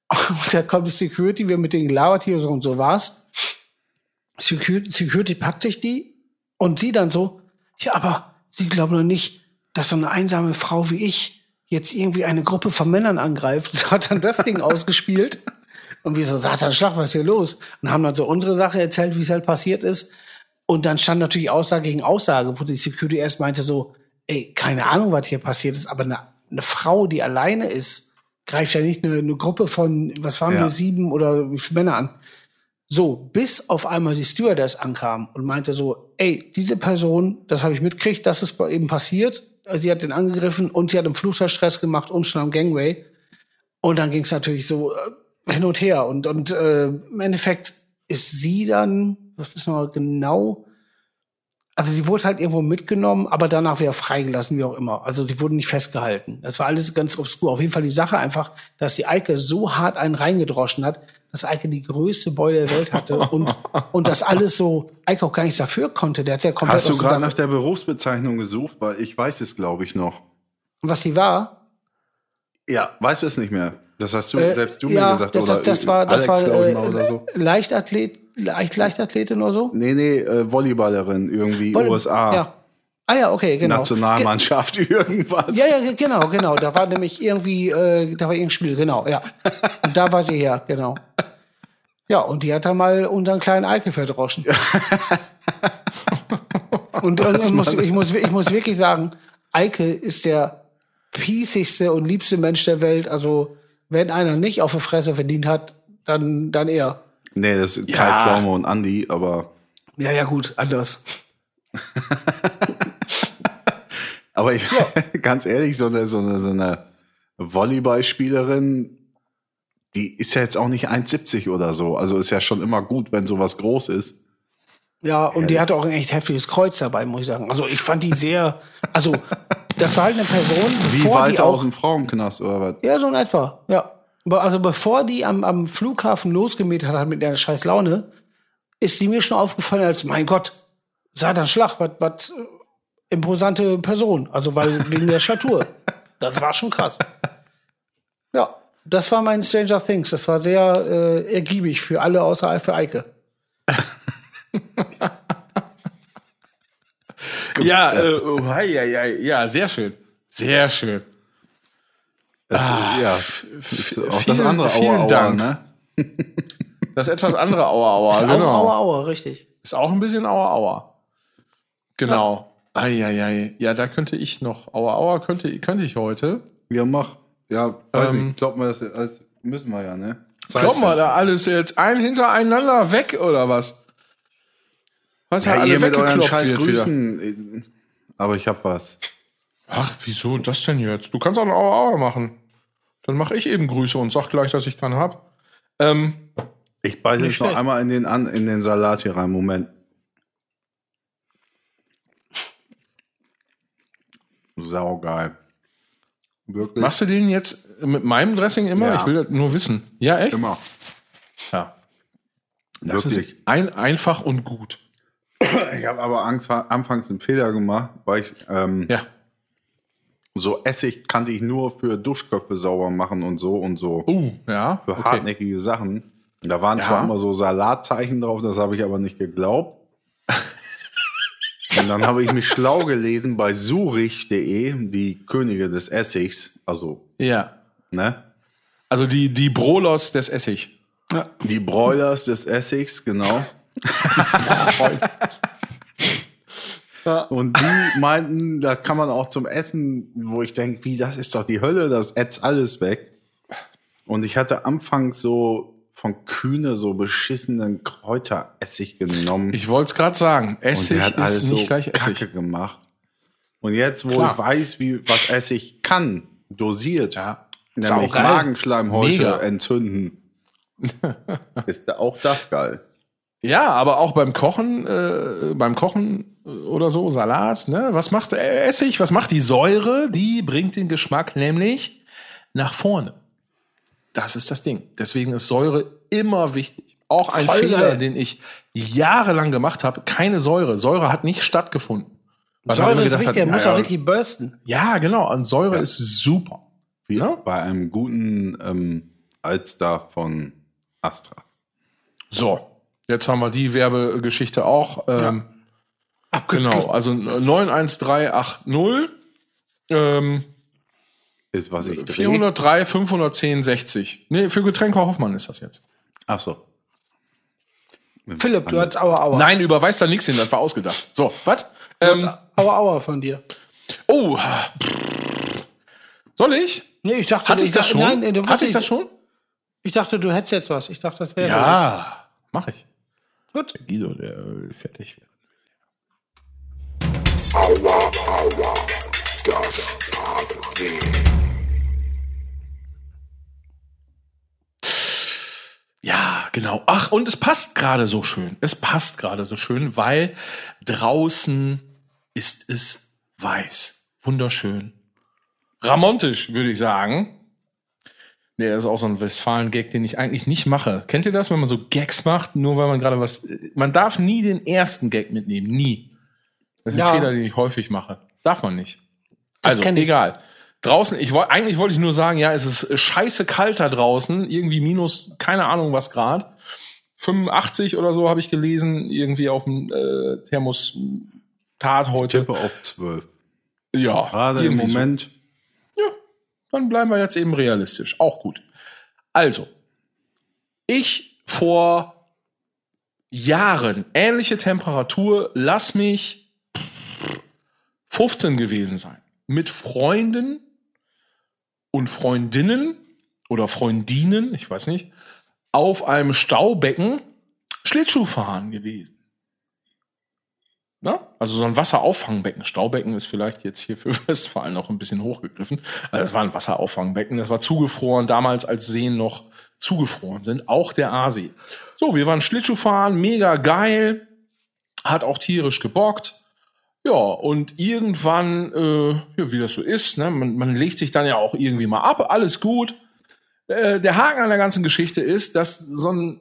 Und da kommt die Security, wir mit denen gelabert hier so und so war's. Security, Security packt sich die und sie dann so, ja, aber sie glauben doch nicht, dass so eine einsame Frau wie ich jetzt irgendwie eine Gruppe von Männern angreift. So hat dann das Ding ausgespielt. Und wir so, Satan, Schlag, was ist hier los? Und haben dann so unsere Sache erzählt, wie es halt passiert ist. Und dann stand natürlich Aussage gegen Aussage, wo die Security erst meinte so, ey, keine Ahnung, was hier passiert ist, aber eine, eine Frau, die alleine ist, greift ja nicht eine, eine Gruppe von, was waren Ja. wir, sieben oder Männer an. So, bis auf einmal die Stewardess ankam und meinte so, ey, diese Person, das habe ich mitgekriegt, das ist eben passiert. Sie hat den angegriffen und sie hat im Flugzeug Stress gemacht und schon am Gangway. Und dann ging es natürlich so äh, hin und her. Und, und äh, im Endeffekt ist sie dann, was ist noch genau, also die wurde halt irgendwo mitgenommen, aber danach wieder freigelassen, wie auch immer. Also sie wurden nicht festgehalten. Das war alles ganz obskur. Auf jeden Fall die Sache einfach, dass die Eike so hart einen reingedroschen hat, dass Eike die größte Beule der Welt hatte und, und das alles so, Eike auch gar nichts dafür konnte. Der hat ja komplett Hast du gerade nach der Berufsbezeichnung gesucht? Weil ich weiß es, glaube ich, noch. was die war? Ja, weißt du es nicht mehr? Das hast du Äh, selbst du ja, mir gesagt das, oder das, das war, das Alex, war äh, so. Leichtathlet, Leicht, Leichtathletin oder so? Nee, nee, äh, Volleyballerin irgendwie Volley- USA Ja. Ah ja, okay, genau. Nationalmannschaft irgendwas. Ja, ja, genau, genau. Da war nämlich irgendwie, äh, da war irgendein Spiel, genau, ja. Und da war sie her, genau. Ja, und die hat da mal unseren kleinen Eike verdroschen. und ich, muss, ich, muss, ich muss wirklich sagen, Eike ist der piesigste und liebste Mensch der Welt. Also, wenn einer nicht auf die Fresse verdient hat, dann, dann er. Nee, das sind Ja. Kai Pflaume und Andi, aber, Ja, ja, gut, anders. aber ich, ganz ehrlich, so eine, so eine, so eine Volleyballspielerin, die ist ja jetzt auch nicht 1,70 oder so. Also ist ja schon immer gut, wenn sowas groß ist. Ja, und die hatte auch ein echt heftiges Kreuz dabei, muss ich sagen. Also ich fand die sehr, also das war halt eine Person, Wie auch, aus dem Frauenknast oder was? ja, so in etwa, ja. Also bevor die am, am Flughafen losgemäht hat mit der scheiß Laune, ist die mir schon aufgefallen als, mein Gott, Satan Schlag, was, was, äh, imposante Person. Also weil, wegen der Statur. Das war schon krass. Ja, das war mein Stranger Things. Das war sehr äh, ergiebig für alle außer für Eike. Ja, äh, oh, hei, hei, hei. ja, sehr schön. Sehr schön. Das, Ah, ja, auch vielen- das andere vielen Aua, Aua, Dank. ne? Das etwas andere Aua Aua. Ist genau. auch Aua Aua, richtig. Ist auch ein bisschen Aua Aua. Genau. Eieiei. Ja, da könnte ich noch. Aua Aua könnte, könnte ich heute. Ja, mach. Ja, weiß Ähm, nicht. Glaubt mir das jetzt alles müssen wir ja, ne? Zeit Glaub mal, da alles jetzt ein hintereinander weg oder was? Was Ja, alle ihr mit euren scheiß wieder. Grüßen. Aber ich hab was. Ach, wieso das denn jetzt? Du kannst auch eine Aua Aua machen. Dann mache ich eben Grüße und sag gleich, dass ich keinen hab. Ähm, Ich beiße jetzt noch einmal in den, an, in den Salat hier rein. Moment. Saugeil. Wirklich? machst du den jetzt mit meinem Dressing immer? Ja. Ich will das nur wissen. Ja, echt? immer. Ja. Das Wirklich. ist ein, einfach und gut. Ich habe aber Angst, anfangs einen Fehler gemacht, weil ich ähm, Ja. So Essig kannte ich nur für Duschköpfe sauber machen und so und so. Uh, ja. für Okay. hartnäckige Sachen. Da waren Ja. zwar immer so Salatzeichen drauf, das habe ich aber nicht geglaubt. Und dann habe ich mich schlau gelesen bei surich.de, die Könige des Essigs, also, Ja. ne? Also die, die Brolos des Essig. Die Broilers des Essigs, genau. Ja. Und die meinten, da kann man auch zum Essen, wo ich denke, wie, das ist doch die Hölle, das ätzt alles weg. Und ich hatte anfangs so von Kühne so beschissenen Kräuteressig genommen. Ich wollte es gerade sagen. Essig hat alles ist nicht so gleich Essig. Kacke gemacht. Und jetzt, wo Klar. ich weiß, wie, was Essig kann, dosiert, Ja. nämlich. Magenschleimhäute Mega. entzünden, ist auch das geil. Ja, aber auch beim Kochen, äh, beim Kochen äh, oder so, Salat, ne? Was macht äh, Essig? Was macht die Säure? Die bringt den Geschmack nämlich nach vorne. Das ist das Ding. Deswegen ist Säure immer wichtig. Auch ein Voll Fehler, geil. den ich jahrelang gemacht habe. Keine Säure. Säure hat nicht stattgefunden. Säure ist wichtig, hat, der muss naja, auch richtig bursten. Ja, genau. Und Säure ist super. Wie Ja. bei einem guten ähm, Alster von Astra. So, jetzt haben wir die Werbegeschichte auch. Ähm, Genau, also 91380. Ähm, Ist, was ich drehe. 403, 510, 60. Nee, für Getränke Hoffmann ist das jetzt. Ach so. Philipp, du hast Aua Aua. Nein, überweist da nichts hin, das war ausgedacht. So, was? Ähm, Aua Aua von dir. oh. Soll ich? Nee, ich dachte, Hatte ich das dachte- schon? Nein, nee, du Hatte wusstest- ich das schon? Ich dachte, du hättest jetzt was. Ich dachte, das wäre Ja, mach ich. Gut. Guido, der will fertig werden. Aua, aua, das tat weh. Ja, genau. Ach, und es passt gerade so schön. Es passt gerade so schön, weil draußen ist es weiß. Wunderschön. Ramontisch, würde ich sagen. Nee, das ist auch so ein Westfalen-Gag, den ich eigentlich nicht mache. Kennt ihr das, wenn man so Gags macht, nur weil man gerade was. Man darf nie den ersten Gag mitnehmen. Nie. Das ist ein Ja. Fehler, den ich häufig mache. Darf man nicht. Also, kenn ich. egal. Draußen, ich wollte, eigentlich wollte ich nur sagen, ja, es ist scheiße kalt da draußen, irgendwie minus, keine Ahnung was Grad. 85 oder so habe ich gelesen, irgendwie auf dem äh, Thermostat heute. Tippe auf 12. Ja, Gerade im irgendwie so. Dann bleiben wir jetzt eben realistisch. Auch gut. Also, ich vor Jahren, ähnliche Temperatur, lass mich 15 gewesen sein. Mit Freunden und Freundinnen oder Freundinnen, ich weiß nicht, auf einem Staubecken Schlittschuh fahren gewesen. Na? Also so ein Wasserauffangbecken. Staubecken ist vielleicht jetzt hier für Westfalen noch ein bisschen hochgegriffen. Also das war ein Wasserauffangbecken, das war zugefroren, damals als Seen noch zugefroren sind. Auch der Aasee. So, wir waren Schlittschuh fahren, mega geil. Hat auch tierisch gebockt. Ja, und irgendwann, äh, ja, wie das so ist, ne, man, man legt sich dann ja auch irgendwie mal ab, alles gut. Äh, der Haken an der ganzen Geschichte ist, dass so ein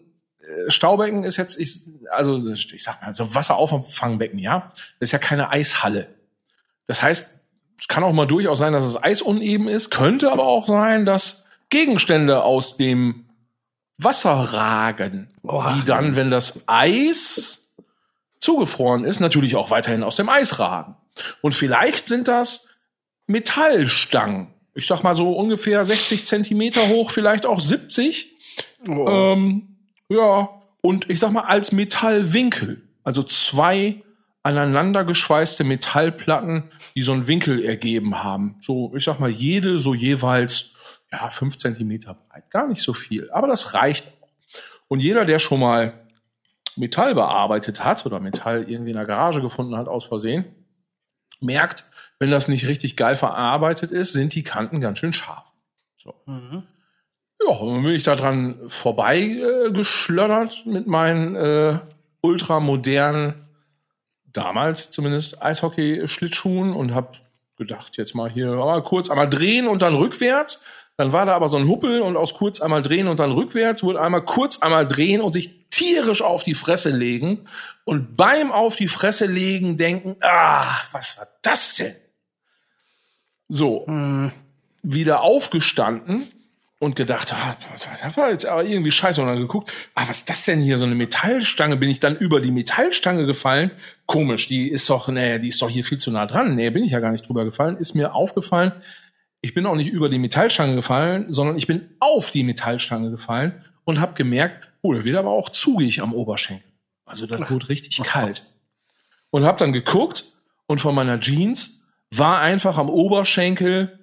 Staubecken ist jetzt, ich, also ich sag mal, so Wasserauffangbecken, ja, das ist ja keine Eishalle. Das heißt, es kann auch mal durchaus sein, dass das Eis uneben ist, könnte aber auch sein, dass Gegenstände aus dem Wasser ragen, die dann, wenn das Eis zugefroren ist, natürlich auch weiterhin aus dem Eis ragen. Und vielleicht sind das Metallstangen. Ich sag mal so ungefähr 60 Zentimeter hoch, vielleicht auch 70. Ähm, ja, und ich sag mal als Metallwinkel. Also zwei aneinander geschweißte Metallplatten, die so einen Winkel ergeben haben. So, ich sag mal, jede so jeweils, ja, fünf Zentimeter breit. Gar nicht so viel, aber das reicht. Und jeder, der schon mal Metall bearbeitet hat oder Metall irgendwie in der Garage gefunden hat aus Versehen, merkt, wenn das nicht richtig geil verarbeitet ist, sind die Kanten ganz schön scharf. So. Ja, und dann bin ich da dran vorbei äh, mit meinen äh, ultramodernen, damals zumindest Eishockey-Schlittschuhen und hab gedacht, jetzt mal hier mal kurz einmal drehen und dann rückwärts. Dann war da aber so ein Huppel und aus kurz einmal drehen und dann rückwärts wurde einmal kurz einmal drehen und sich tierisch auf die Fresse legen und beim auf die Fresse legen denken, ah, was war das denn? So, wieder aufgestanden und gedacht, ah, das war jetzt aber irgendwie scheiße. Und dann geguckt, ah, was ist das denn hier? So eine Metallstange. Bin ich dann über die Metallstange gefallen? Komisch, die ist doch, nee, die ist doch hier viel zu nah dran. Nee, bin ich ja gar nicht drüber gefallen. Ist mir aufgefallen, ich bin auch nicht über die Metallstange gefallen, sondern ich bin auf die Metallstange gefallen und habe gemerkt, oh, da wird aber auch zugig am Oberschenkel. Also das wurde richtig kalt. Und habe dann geguckt und von meiner Jeans war einfach am Oberschenkel,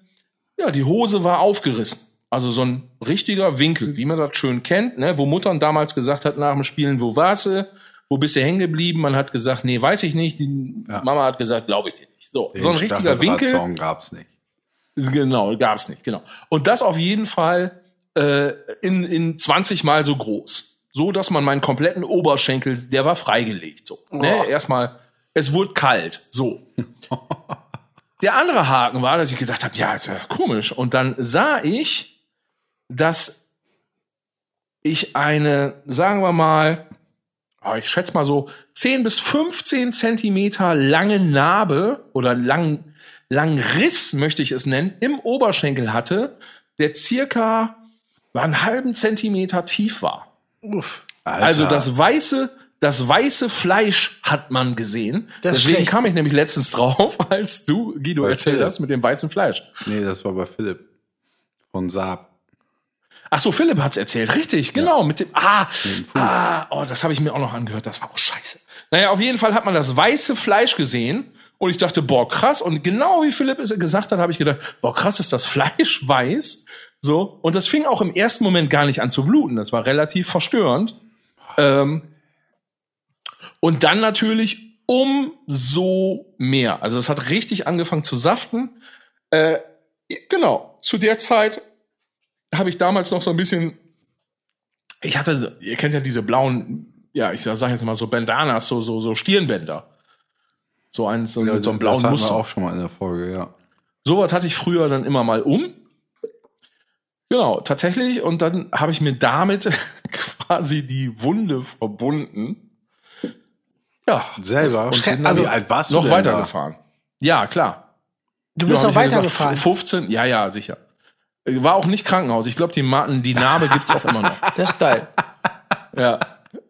ja, die Hose war aufgerissen. Also so ein richtiger Winkel, wie man das schön kennt, ne? wo Muttern damals gesagt hat nach dem Spielen, wo warst du? Wo bist du hängen geblieben? Man hat gesagt, nee, weiß ich nicht. Die Ja. Mama hat gesagt, glaube ich dir nicht. So, Den so ein richtiger Winkel. Staffelrad-Song gab's nicht. Genau, gab's nicht, genau. Und das auf jeden Fall äh, in, in 20 Mal so groß. So, dass man meinen kompletten Oberschenkel, der war freigelegt. So. Ne? Erstmal, es wurde kalt. So. der andere Haken war, dass ich gedacht habe, ja, ist ja komisch. Und dann sah ich, dass ich eine, sagen wir mal, ah, ich schätze mal so 10 bis 15 Zentimeter lange Narbe oder lang, langen Riss, möchte ich es nennen, im Oberschenkel hatte, der circa einen halben Zentimeter tief war. Alter. Also das weiße, das weiße Fleisch hat man gesehen. Das Deswegen schlecht. kam ich nämlich letztens drauf, als du, Guido, Bei erzählt Philipp. hast mit dem weißen Fleisch. Nee, das war bei Philipp. Von Saab. Ach so, Philipp hat's erzählt. Richtig, genau. Mit dem, ah, ah, oh, das habe ich mir auch noch angehört. Das war auch scheiße. Naja, auf jeden Fall hat man das weiße Fleisch gesehen. Und ich dachte, boah, krass. Und genau wie Philipp es gesagt hat, habe ich gedacht, boah, krass ist das Fleisch weiß. So. Und das fing auch im ersten Moment gar nicht an zu bluten. Das war relativ verstörend. Ähm, und dann natürlich umso mehr. Also es hat richtig angefangen zu saften. Äh, genau, zu der Zeit habe ich damals noch so ein bisschen, ich hatte, ihr kennt ja diese blauen, ja, ich sage jetzt mal so Bandanas, so, so, so Stirnbänder. So ein, so, mit so einem blauen das Muster. auch schon mal in der Folge, ja. Sowas hatte ich früher dann immer mal um. Genau, tatsächlich. Und dann habe ich mir damit quasi die Wunde verbunden. Ja, Selber. Und dann also Wie alt warst du noch denn weitergefahren. Ja, klar. Du bist Ja, noch weitergefahren. gesagt, 15, ja, ja, sicher. War auch nicht Krankenhaus. Ich glaube, die, Ma- die Narbe gibt's auch immer noch. Das ist geil. Ja.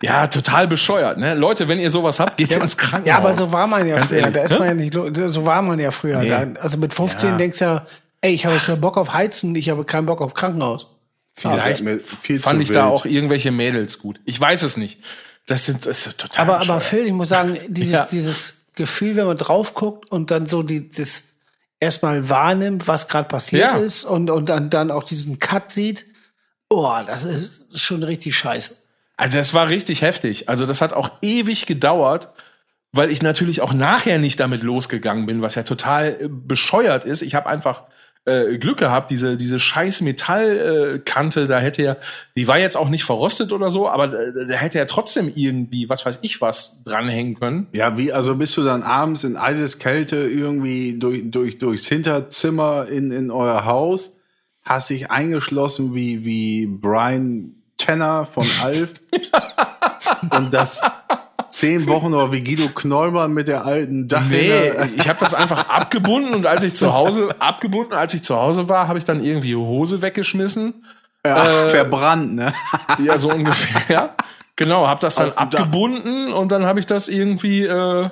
Ja, total bescheuert, ne? Leute, wenn ihr sowas habt, geht ins Krankenhaus. Ja, aber so war man ja Ganz früher. ehrlich, da ist ne? man ja nicht, so war man ja früher. Nee. Da, also mit 15 Ja. denkst du ja, ey, ich habe jetzt nur Bock auf Heizen, ich habe keinen Bock auf Krankenhaus. Vielleicht mir viel fand zu ich da wild. auch irgendwelche Mädels gut. Ich weiß es nicht. Das sind das ist total Aber, aber bescheuert. Phil, ich muss sagen, dieses, Ja. dieses Gefühl, wenn man drauf guckt und dann so die, das erstmal wahrnimmt, was gerade passiert Ja. ist und, und dann, dann auch diesen Cut sieht, oh, das ist schon richtig scheiße. Also das war richtig heftig. Also das hat auch ewig gedauert, weil ich natürlich auch nachher nicht damit losgegangen bin, was ja total äh, bescheuert ist. Ich habe einfach äh, Glück gehabt, diese diese scheiß Metallkante, äh, da hätte ja, die war jetzt auch nicht verrostet oder so, aber äh, da hätte ja trotzdem irgendwie, was weiß ich, was dranhängen können. Ja, wie, also bist du dann abends in Eiseskälte irgendwie durch, durch, durchs Hinterzimmer in, in euer Haus, hast dich eingeschlossen wie, wie Brian Tanner von Alf und das zehn Wochen oder wie Guido Knollmann mit der alten Nee, Dachrinne. ich habe das einfach abgebunden und als ich zu Hause abgebunden, als ich zu Hause war, habe ich dann irgendwie Hose weggeschmissen. Ja, äh, verbrannt, ne? Ja, so ungefähr. Genau, habe das dann Auf Dach. abgebunden und dann habe ich das irgendwie, äh,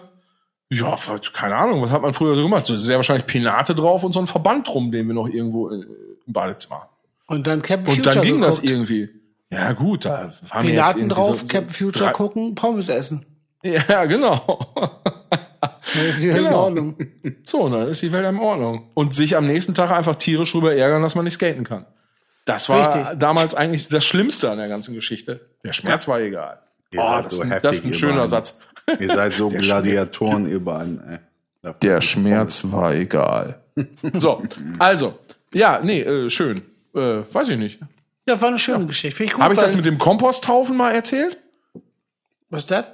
ja, keine Ahnung, was hat man früher so gemacht? So sehr wahrscheinlich Penate drauf und so ein Verband drum, den wir noch irgendwo äh, im Badezimmer. Und dann Captain Und dann ging das geguckt. irgendwie. Ja, gut, da haben wir jetzt Piraten drauf, so, so Captain Future drei- gucken, Pommes essen. Ja, genau. Dann ist die Welt in Genau. Ordnung. So, dann ist die Welt in Ordnung. Und sich am nächsten Tag einfach tierisch drüber ärgern, dass man nicht skaten kann. Das war Richtig. damals eigentlich das Schlimmste an der ganzen Geschichte. Der Schmerz war egal. Ihr Oh, das, so ist ein- das ist ein schöner beiden. Satz. Ihr seid so Der Gladiatoren. Ey. Da- Der Schmerz war egal. So, also, ja, nee, äh, schön. Äh, weiß ich nicht. Ja, war eine schöne Geschichte. Finde ich gut. Habe ich das mit dem Komposthaufen mal erzählt? Was ist das?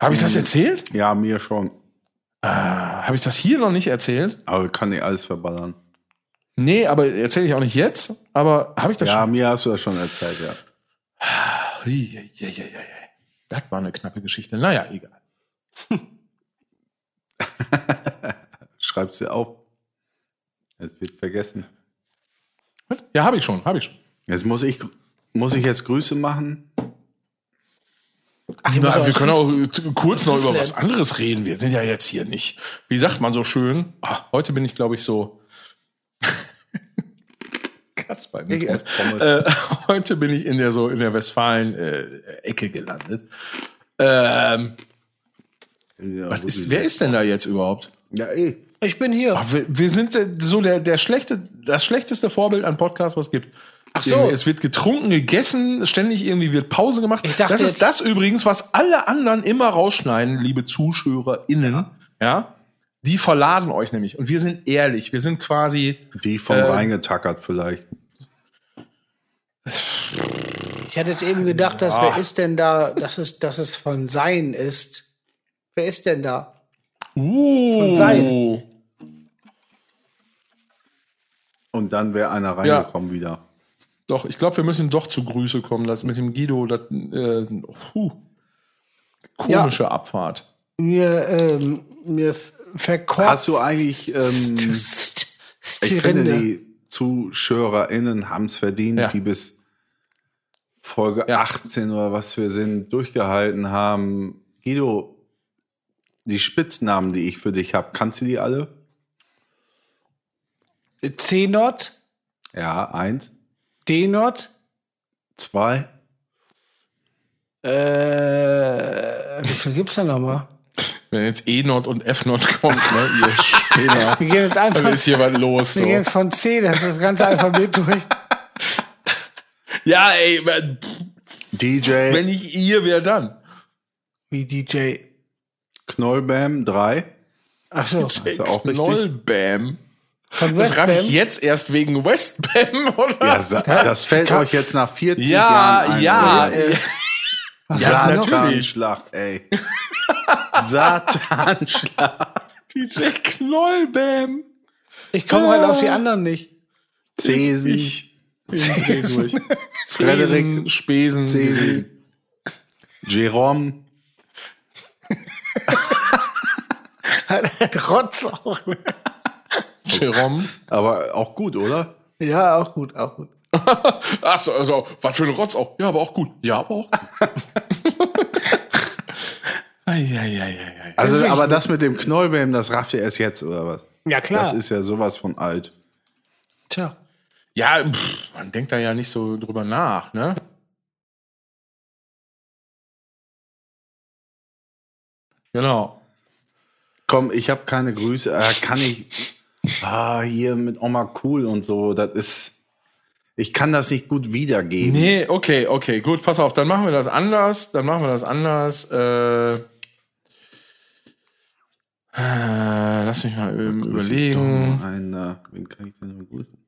Habe ich das erzählt? Ja, mir schon. Habe ich das hier noch nicht erzählt? Aber kann nicht alles verballern. Nee, aber erzähle ich auch nicht jetzt. Aber habe ich das Ja, schon? mir hast du das schon erzählt, ja. Das war eine knappe Geschichte. Naja, egal. Schreib's dir auf. Es wird vergessen. Ja, habe ich schon, habe ich schon. Jetzt muss ich, muss ich jetzt Grüße machen? Ach, Na, wir können auch äh, kurz noch über was anderes reden. Wir sind ja jetzt hier nicht. Wie sagt man so schön? Ah, heute bin ich, glaube ich, so. Kasper. im Mikro. Äh, heute bin ich in der so in der Westfalen-Ecke gelandet. Ähm, Ja, was ist, wer ist denn da jetzt überhaupt? Ja, eh. Ich bin hier. Ach, wir, wir sind äh, so der, der schlechte, das schlechteste Vorbild an Podcast, was es gibt. Ach so. Es wird getrunken, gegessen, ständig irgendwie wird Pause gemacht. Ich dachte das ist das übrigens, was alle anderen immer rausschneiden, liebe ZuschauerInnen. Ja. Die verladen euch nämlich. Und wir sind ehrlich. Wir sind quasi, Die vom Ähm. reingetackert vielleicht. Ich hatte jetzt eben gedacht, dass Ja. wer ist denn da, dass es, dass es von Sein ist. Wer ist denn da? uh, sein. Und dann wäre einer reingekommen wieder. Doch, ich glaube, wir müssen doch zu Grüße kommen lassen mit dem Guido. Das, äh, puh, komische Abfahrt. Mir, ähm, mir verkorkst. Hast du eigentlich, ähm, die ich finde, die ZuschauerInnen haben es verdient, Ja. die bis Folge Ja. 18 oder was wir sind, durchgehalten haben. Guido, die Spitznamen, die ich für dich habe, kannst du die alle? C-Not, Ja, eins, D-Not, zwei. äh, wie viel gibt's da nochmal? Wenn jetzt E-Not und F-Not kommt, ne, ihr Spinner. Wir gehen jetzt einfach, Dann ist hier was los. wir So. gehen jetzt von C, das ist das ganze Alphabet durch. Ja, ey, wenn DJ wenn nicht ihr, wer dann? Wie DJ. Knollbam, drei. Ach so, Ist auch richtig. Knollbam. Von Das raff ich jetzt erst wegen Westbam, oder? Ja, das fällt euch jetzt nach 40 Ja, Jahren ein. ja, äh, Ja, natürlich. Satanschlag, ey. Satanschlag. DJ Knollbam. Ich komme halt auf die anderen nicht. Zesen. Ich dreh durch. Frederik Spesen. Zesi. Jerome. Trotz auch. Jerome. Aber auch gut, oder? Ja, auch gut, auch gut. Ach so, also, was für ein Rotz auch. Ja, aber auch gut. Ja, aber auch gut. Eieieiei. Also, aber das mit dem Knollbam, das rafft ihr erst jetzt, oder was? Ja, klar. Das ist ja sowas von alt. Tja. Ja, pff, man denkt da ja nicht so drüber nach, ne? Genau. Komm, ich habe keine Grüße. Äh, kann ich. Ah, hier mit Oma Cool und so. Das ist. Ich kann das nicht gut wiedergeben. Nee, okay, okay, gut, pass auf, dann machen wir das anders. Dann machen wir das anders. Äh, äh, lass mich mal Grüße überlegen. Einen, äh, wen kann ich denn grüßen?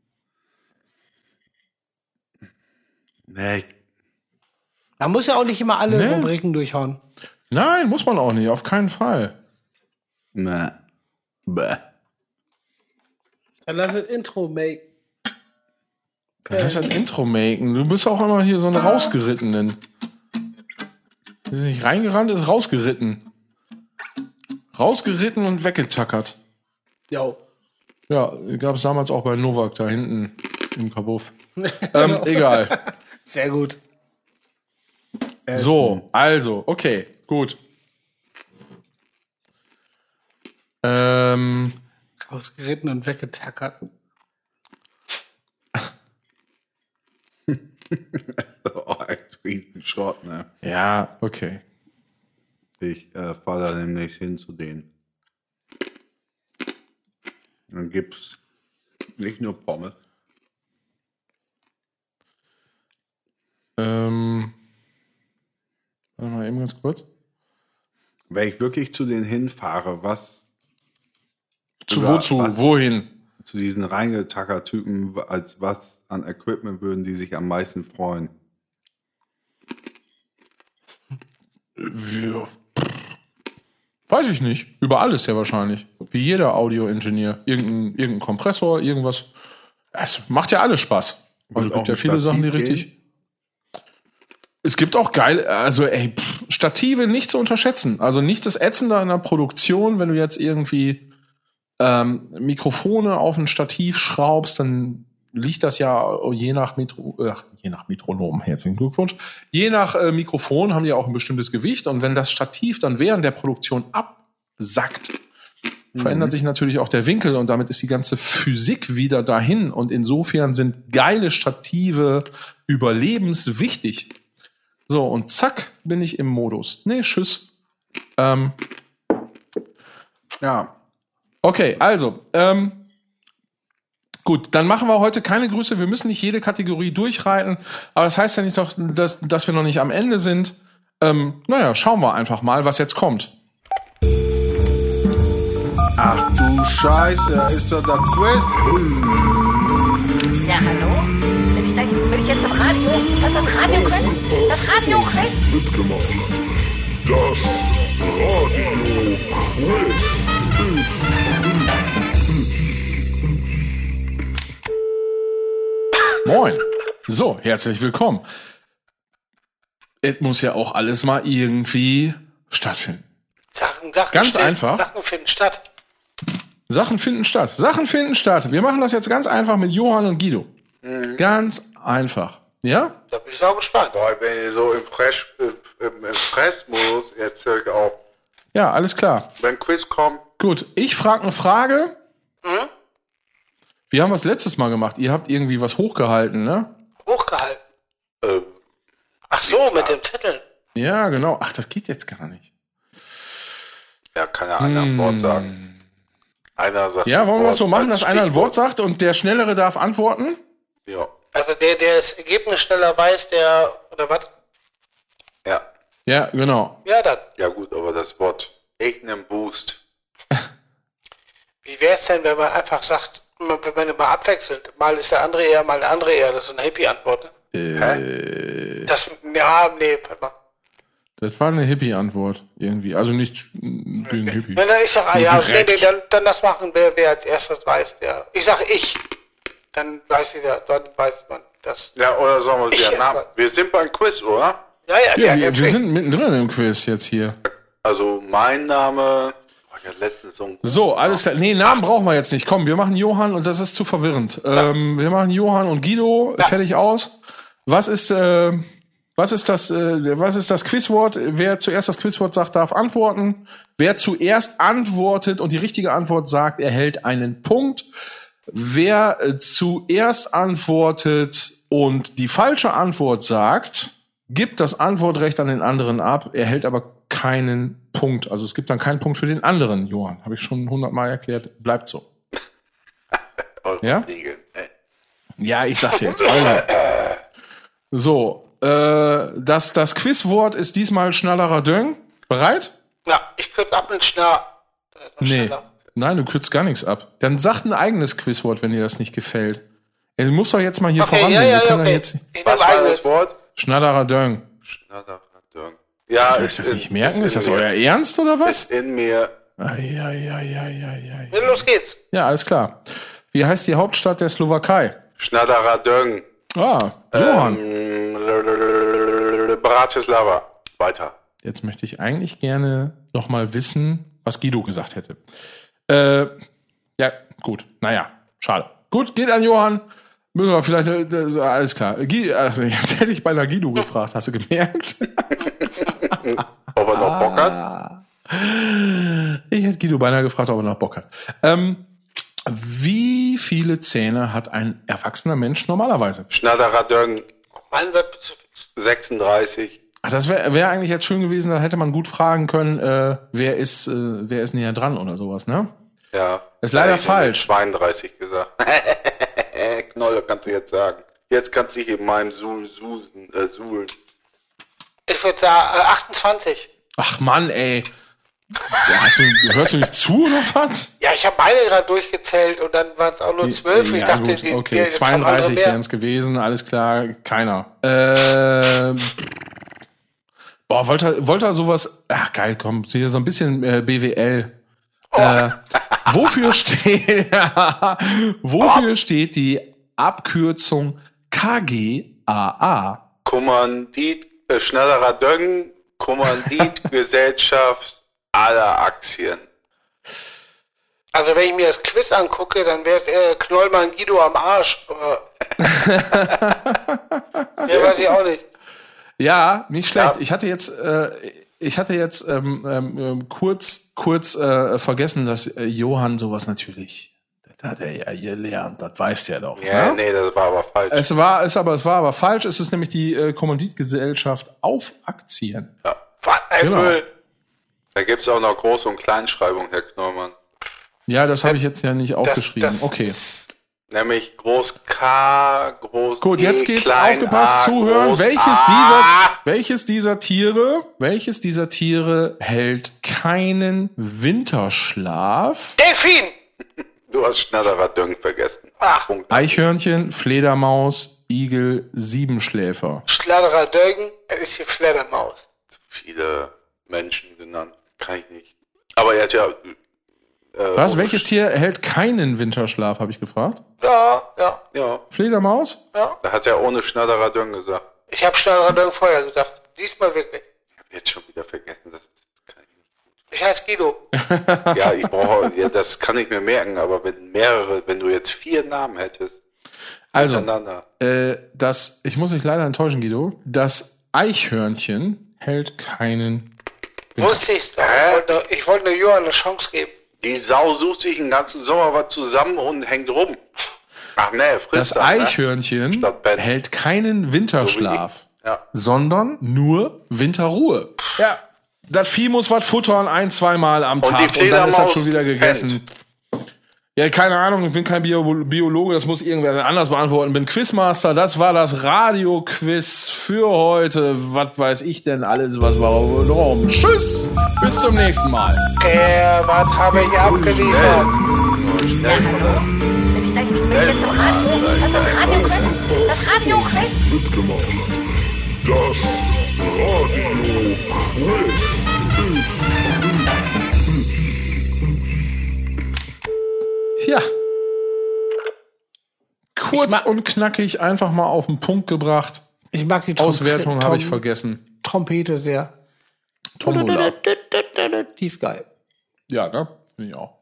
Nee, Man muss ja auch nicht immer alle Nee. Rubriken durchhauen. Nein, muss man auch nicht, auf keinen Fall. nee. Bäh. Dann lass das Intro make. Das ist ein Intro machen. Du bist auch immer hier so ein Rausgerittenen. Ist nicht reingerannt, ist rausgeritten. Rausgeritten und weggetackert. Jo. Ja, gab es damals auch bei Novak da hinten im Kabuff. ähm, egal. Sehr gut. So, also, okay, gut. Ähm, Ausgeritten und weggetackert. Oh, ein riesen Schrott, ne? ja, okay. Ich äh, fahre da demnächst hin zu denen. Dann gibt's nicht nur Pommes. Ähm, ganz kurz. Wenn ich wirklich zu denen hinfahre, was Zu Über wozu? was? Wohin? zu diesen Reingetacker-Typen, als was an Equipment würden die sich am meisten freuen? Wir, weiß ich nicht. Über alles ja wahrscheinlich. Wie jeder Audio-Ingenieur. Irgendein, irgendein Kompressor, irgendwas. Es macht ja alles Spaß. Also gibt auch ja viele Sachen, die Stativ richtig. Es gibt auch geil, also ey, Stative nicht zu unterschätzen. Also nichts ist ätzender in der Produktion, wenn du jetzt irgendwie ähm, Mikrofone auf ein Stativ schraubst, dann liegt das ja je nach Metro, äh, je nach Metronom, herzlichen Glückwunsch. Je nach äh, Mikrofon haben die auch ein bestimmtes Gewicht und wenn das Stativ dann während der Produktion absackt, verändert sich natürlich auch der Winkel und damit ist die ganze Physik wieder dahin und insofern sind geile Stative überlebenswichtig. So, und zack, bin ich im Modus. Nee, tschüss. Ähm, Ja, okay, also, ähm, gut, dann machen wir heute keine Grüße. Wir müssen nicht jede Kategorie durchreiten, aber das heißt ja nicht doch, dass, dass wir noch nicht am Ende sind. Ähm, naja, schauen wir einfach mal, was jetzt kommt. Ach du Scheiße, ist das das Quiz? Ja, hallo? Bin ich, jetzt im Radio? Ist das das Radio Das Radio Mitgemacht. Das Radio Quiz. Moin. So, herzlich willkommen. Es muss ja auch alles mal irgendwie stattfinden. Sachen, Sachen Ganz stehen- einfach. Sachen finden statt. Sachen finden statt. Sachen finden statt. Wir machen das jetzt ganz einfach mit Johann und Guido. Ganz einfach. Ja? Da bin ich sau gespannt. Boah, wenn ihr so im, Fressmodus, jetzt höre ich auch. Ja, alles klar. Wenn Quiz kommt, Gut, ich frage eine Frage. Mhm. Wir haben was letztes Mal gemacht. Ihr habt irgendwie was hochgehalten, ne? Hochgehalten. äh, Ach so, mit dem Zettel. Ja, genau. Ach, das geht jetzt gar nicht. ja, kann ja einer ein Wort sagen. Einer sagt. Hm. Ja, wollen wir das so machen, dass einer ein Wort sagt und der Schnellere darf antworten? Ja. Also der, der das Ergebnis schneller weiß, der, oder was? ja. Ja, genau. Ja, dann. Ja, gut, aber das Wort irgendein Boost. Wie wäre es denn, wenn man einfach sagt, wenn man immer abwechselt, mal ist der andere eher, mal der andere eher, das ist so eine Hippie-Antwort. Äh, Das, ja, nee, warte mal. das war eine Hippie-Antwort irgendwie. Also nicht gegen Hippie. Nein, nein, ich sag, ah, ja, nee, nee, dann, dann das machen, wer, wer als erstes weiß, der. Ich sag ich. Dann weiß jeder, dann weiß man das. Ja, oder sollen wir Namen? mal. Wir sind beim Quiz, oder? Ja, ja, Ja, wir, wir sind mittendrin im Quiz jetzt hier. Also mein Name. So alles klar. Nee, Namen brauchen wir jetzt nicht. Komm, wir machen Johann und das ist zu verwirrend. Ähm, wir machen Johann und Guido fertig aus. Was ist, äh, was ist das, äh, was ist das Quizwort? Wer zuerst das Quizwort sagt, darf antworten. Wer zuerst antwortet und die richtige Antwort sagt, erhält einen Punkt. Wer äh, zuerst antwortet und die falsche Antwort sagt, gibt das Antwortrecht an den anderen ab, erhält aber keinen Punkt. Also es gibt dann keinen Punkt für den anderen, Johann. Habe ich schon hundertmal erklärt. Bleibt so. Ja? Äh, Ja, ich sag's jetzt. Also. So, äh, das, das Quizwort ist diesmal Schnallerer Döng. Bereit? Ja, ich kürze ab mit. Dann ist man Nee. schneller. Nein, du kürzt gar nichts ab. Dann sagt ein eigenes Quizwort, wenn dir das nicht gefällt. Er muss doch jetzt mal hier Okay, vorangehen. ja, ja, Wir können okay. jetzt Was war eigenes. das Wort? Schnallerer Döng. Schnatterradung. Ja, Kann ich das nicht merken? Ist das in euer mir. Ernst oder was? Ist in mir. Eieieiei. Ja, los geht's. Ja, alles klar. Wie heißt die Hauptstadt der Slowakei? Schnatteradung. Ah, Johann. Ähm, Bratislava. Weiter. Jetzt möchte ich eigentlich gerne noch mal wissen, was Guido gesagt hätte. Äh, ja, gut. Naja, schade. Gut, geht an Johann. Müssen wir vielleicht, äh, das- alles klar. Gui, also, jetzt hätte ich beinahe Guido gefragt, hast du gemerkt? Ob er noch Bock hat? Ah. Ich hätte Guido beinahe gefragt, ob er noch Bock hat. Ähm, wie viele Zähne hat ein erwachsener Mensch normalerweise? Fix. 36. Ach, das wäre wär eigentlich jetzt schön gewesen, da hätte man gut fragen können, äh, wer ist, äh, wer ist näher dran oder sowas, ne? Ja. Ist leider Ja, falsch. 32 gesagt. Knolle kannst du jetzt sagen. Jetzt kannst du hier in meinem Suhl susen, äh, suhlen. Ich würde sagen, äh, 28. Ach Mann, ey. Du, hörst du nicht zu oder was? Ja, ich habe meine gerade durchgezählt und dann waren es auch nur 12. ich Ja, dachte, gut, die, okay, die, jetzt haben andere 32 mehr. wären es gewesen, alles klar, keiner. Ähm, boah, wollte er, wollte er sowas, ach geil, komm, hier so ein bisschen äh, BWL. Oh. Äh, wofür steht, wofür steht die Abkürzung KGAA? Kommandit, äh, schnellerer Döng, Kommanditgesellschaft aller Aktien. Also wenn ich mir das Quiz angucke, dann wäre es eher Knollmann Guido am Arsch. Ja, weiß ich auch nicht. Ja, nicht schlecht. Ja. Ich hatte jetzt, äh, ich hatte jetzt ähm, ähm, ähm, kurz, kurz äh, vergessen, dass äh, Johann sowas natürlich, das hat er ja gelernt, das weiß der doch. Ja, ne? nee, das war aber falsch. Es war, es aber, es war aber falsch. Es ist nämlich die äh, Kommanditgesellschaft auf Aktien. ja. Was Genau. Da gibt's auch noch Groß- und Kleinschreibung, Herr Knollmann. Ja, das habe ich jetzt ja nicht Das, aufgeschrieben. das okay. ist- Nämlich Groß K, Groß Gut, G, jetzt geht's. Klein Aufgepasst, A, zuhören. Groß Welches A. dieser, welches dieser Tiere, welches dieser Tiere hält keinen Winterschlaf? Delfin! Du hast schnellerer Döng vergessen. Ach. Punkt. Eichhörnchen, Fledermaus, Igel, Siebenschläfer. Er ist hier Fledermaus. Zu viele Menschen genannt. Kann ich nicht. Aber er hat ja. Äh, Was? ohne Welches Tier hält keinen Winterschlaf, habe ich gefragt. Ja, ja, Ja, Fledermaus? ja. da hat er ohne schnellerer Döng gesagt. Ich habe Dögen vorher gesagt. Diesmal wirklich. Ich hab jetzt schon wieder vergessen. Das kann ich heiße Guido. Ja, ich brauche, ja, das kann ich mir merken, aber wenn mehrere, wenn du jetzt vier Namen hättest, Also, äh, das, ich muss dich leider enttäuschen, Guido. Das Eichhörnchen hält keinen. Wusste ich's doch. Ich wollte, nur- ich wollte nur Johann eine Chance geben. Die Sau sucht sich den ganzen Sommer was zusammen und hängt rum. Ach nee, frisst Das dann, ne? Eichhörnchen Ben. hält keinen Winterschlaf, Ja. sondern nur Winterruhe. Ja, das Vieh muss was futtern, ein, zweimal am Und Tag die und dann ist das schon wieder gegessen. Ja, keine Ahnung, ich bin kein Bio Biologe, das muss irgendwer anders beantworten. Bin Quizmaster, das war das Radio-Quiz für heute. Was weiß ich denn alles, was wir drum. Tschüss, bis zum nächsten Mal. Der, was habe ich abgeliefert? Schnell, das ist Radio Das Radio mitgemacht hat. Das Radio Quiz Ja. Kurz und knackig einfach mal auf den Punkt gebracht. Ich mag die Trom- Auswertung habe ich vergessen. Trompete sehr. Tombola. Die ist geil. Ja, ne? Finde ich auch.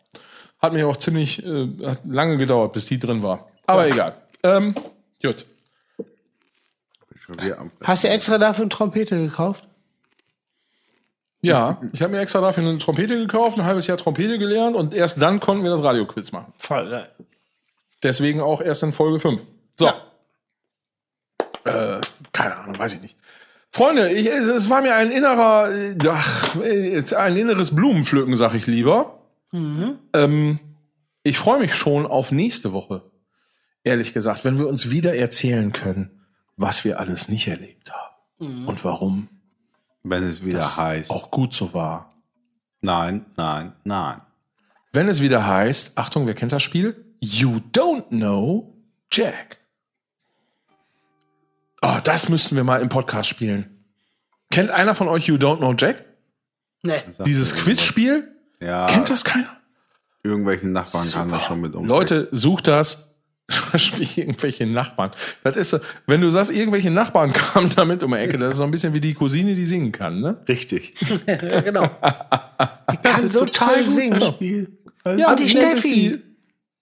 Hat mir auch ziemlich äh, lange gedauert, bis die drin war. Aber egal. Ähm, gut. Schon wieder am- Hast du extra dafür eine Trompete gekauft? Ja, ich habe mir extra dafür eine Trompete gekauft, ein halbes Jahr Trompete gelernt und erst dann konnten wir das Radioquiz machen. Voll geil. Deswegen auch erst in Folge 5. So. Äh, keine Ahnung, weiß ich nicht. Freunde, ich, es, es war mir ein innerer, äh, ach, ein inneres Blumenpflücken, sag ich lieber. Ähm, ich freue mich schon auf nächste Woche. Ehrlich gesagt, wenn wir uns wieder erzählen können, was wir alles nicht erlebt haben und warum Wenn es wieder das heißt. auch gut so war. Nein, nein, nein. Wenn es wieder heißt, Achtung, wer kennt das Spiel? You don't know Jack. Oh, das müssten wir mal im Podcast spielen. Kennt einer von euch You Don't Know Jack? Nee. Dieses Quizspiel? Ja, Kennt das keiner? irgendwelchen Nachbarn kann das schon mit uns. Leute, sucht das. Spiel irgendwelche Nachbarn. Das ist so, wenn du sagst, irgendwelche Nachbarn kamen damit um die Ecke, das ist so ein bisschen wie die Cousine, die singen kann, ne? Richtig. Genau. Die kann so toll singen. Spiel. Ja, Und die Steffi.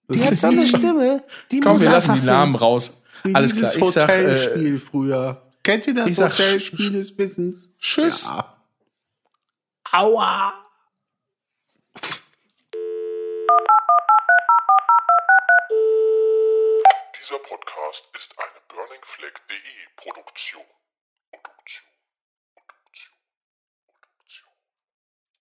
Die hat so eine Stimme. Die Komm, muss wir lassen die Namen raus. Alles klar, ich sag, äh, Hotelspiel früher. Kennt ihr das ich sag, Hotelspiel des Wissens? tschüss. Ja. Aua. Burningfleck.de Produktion.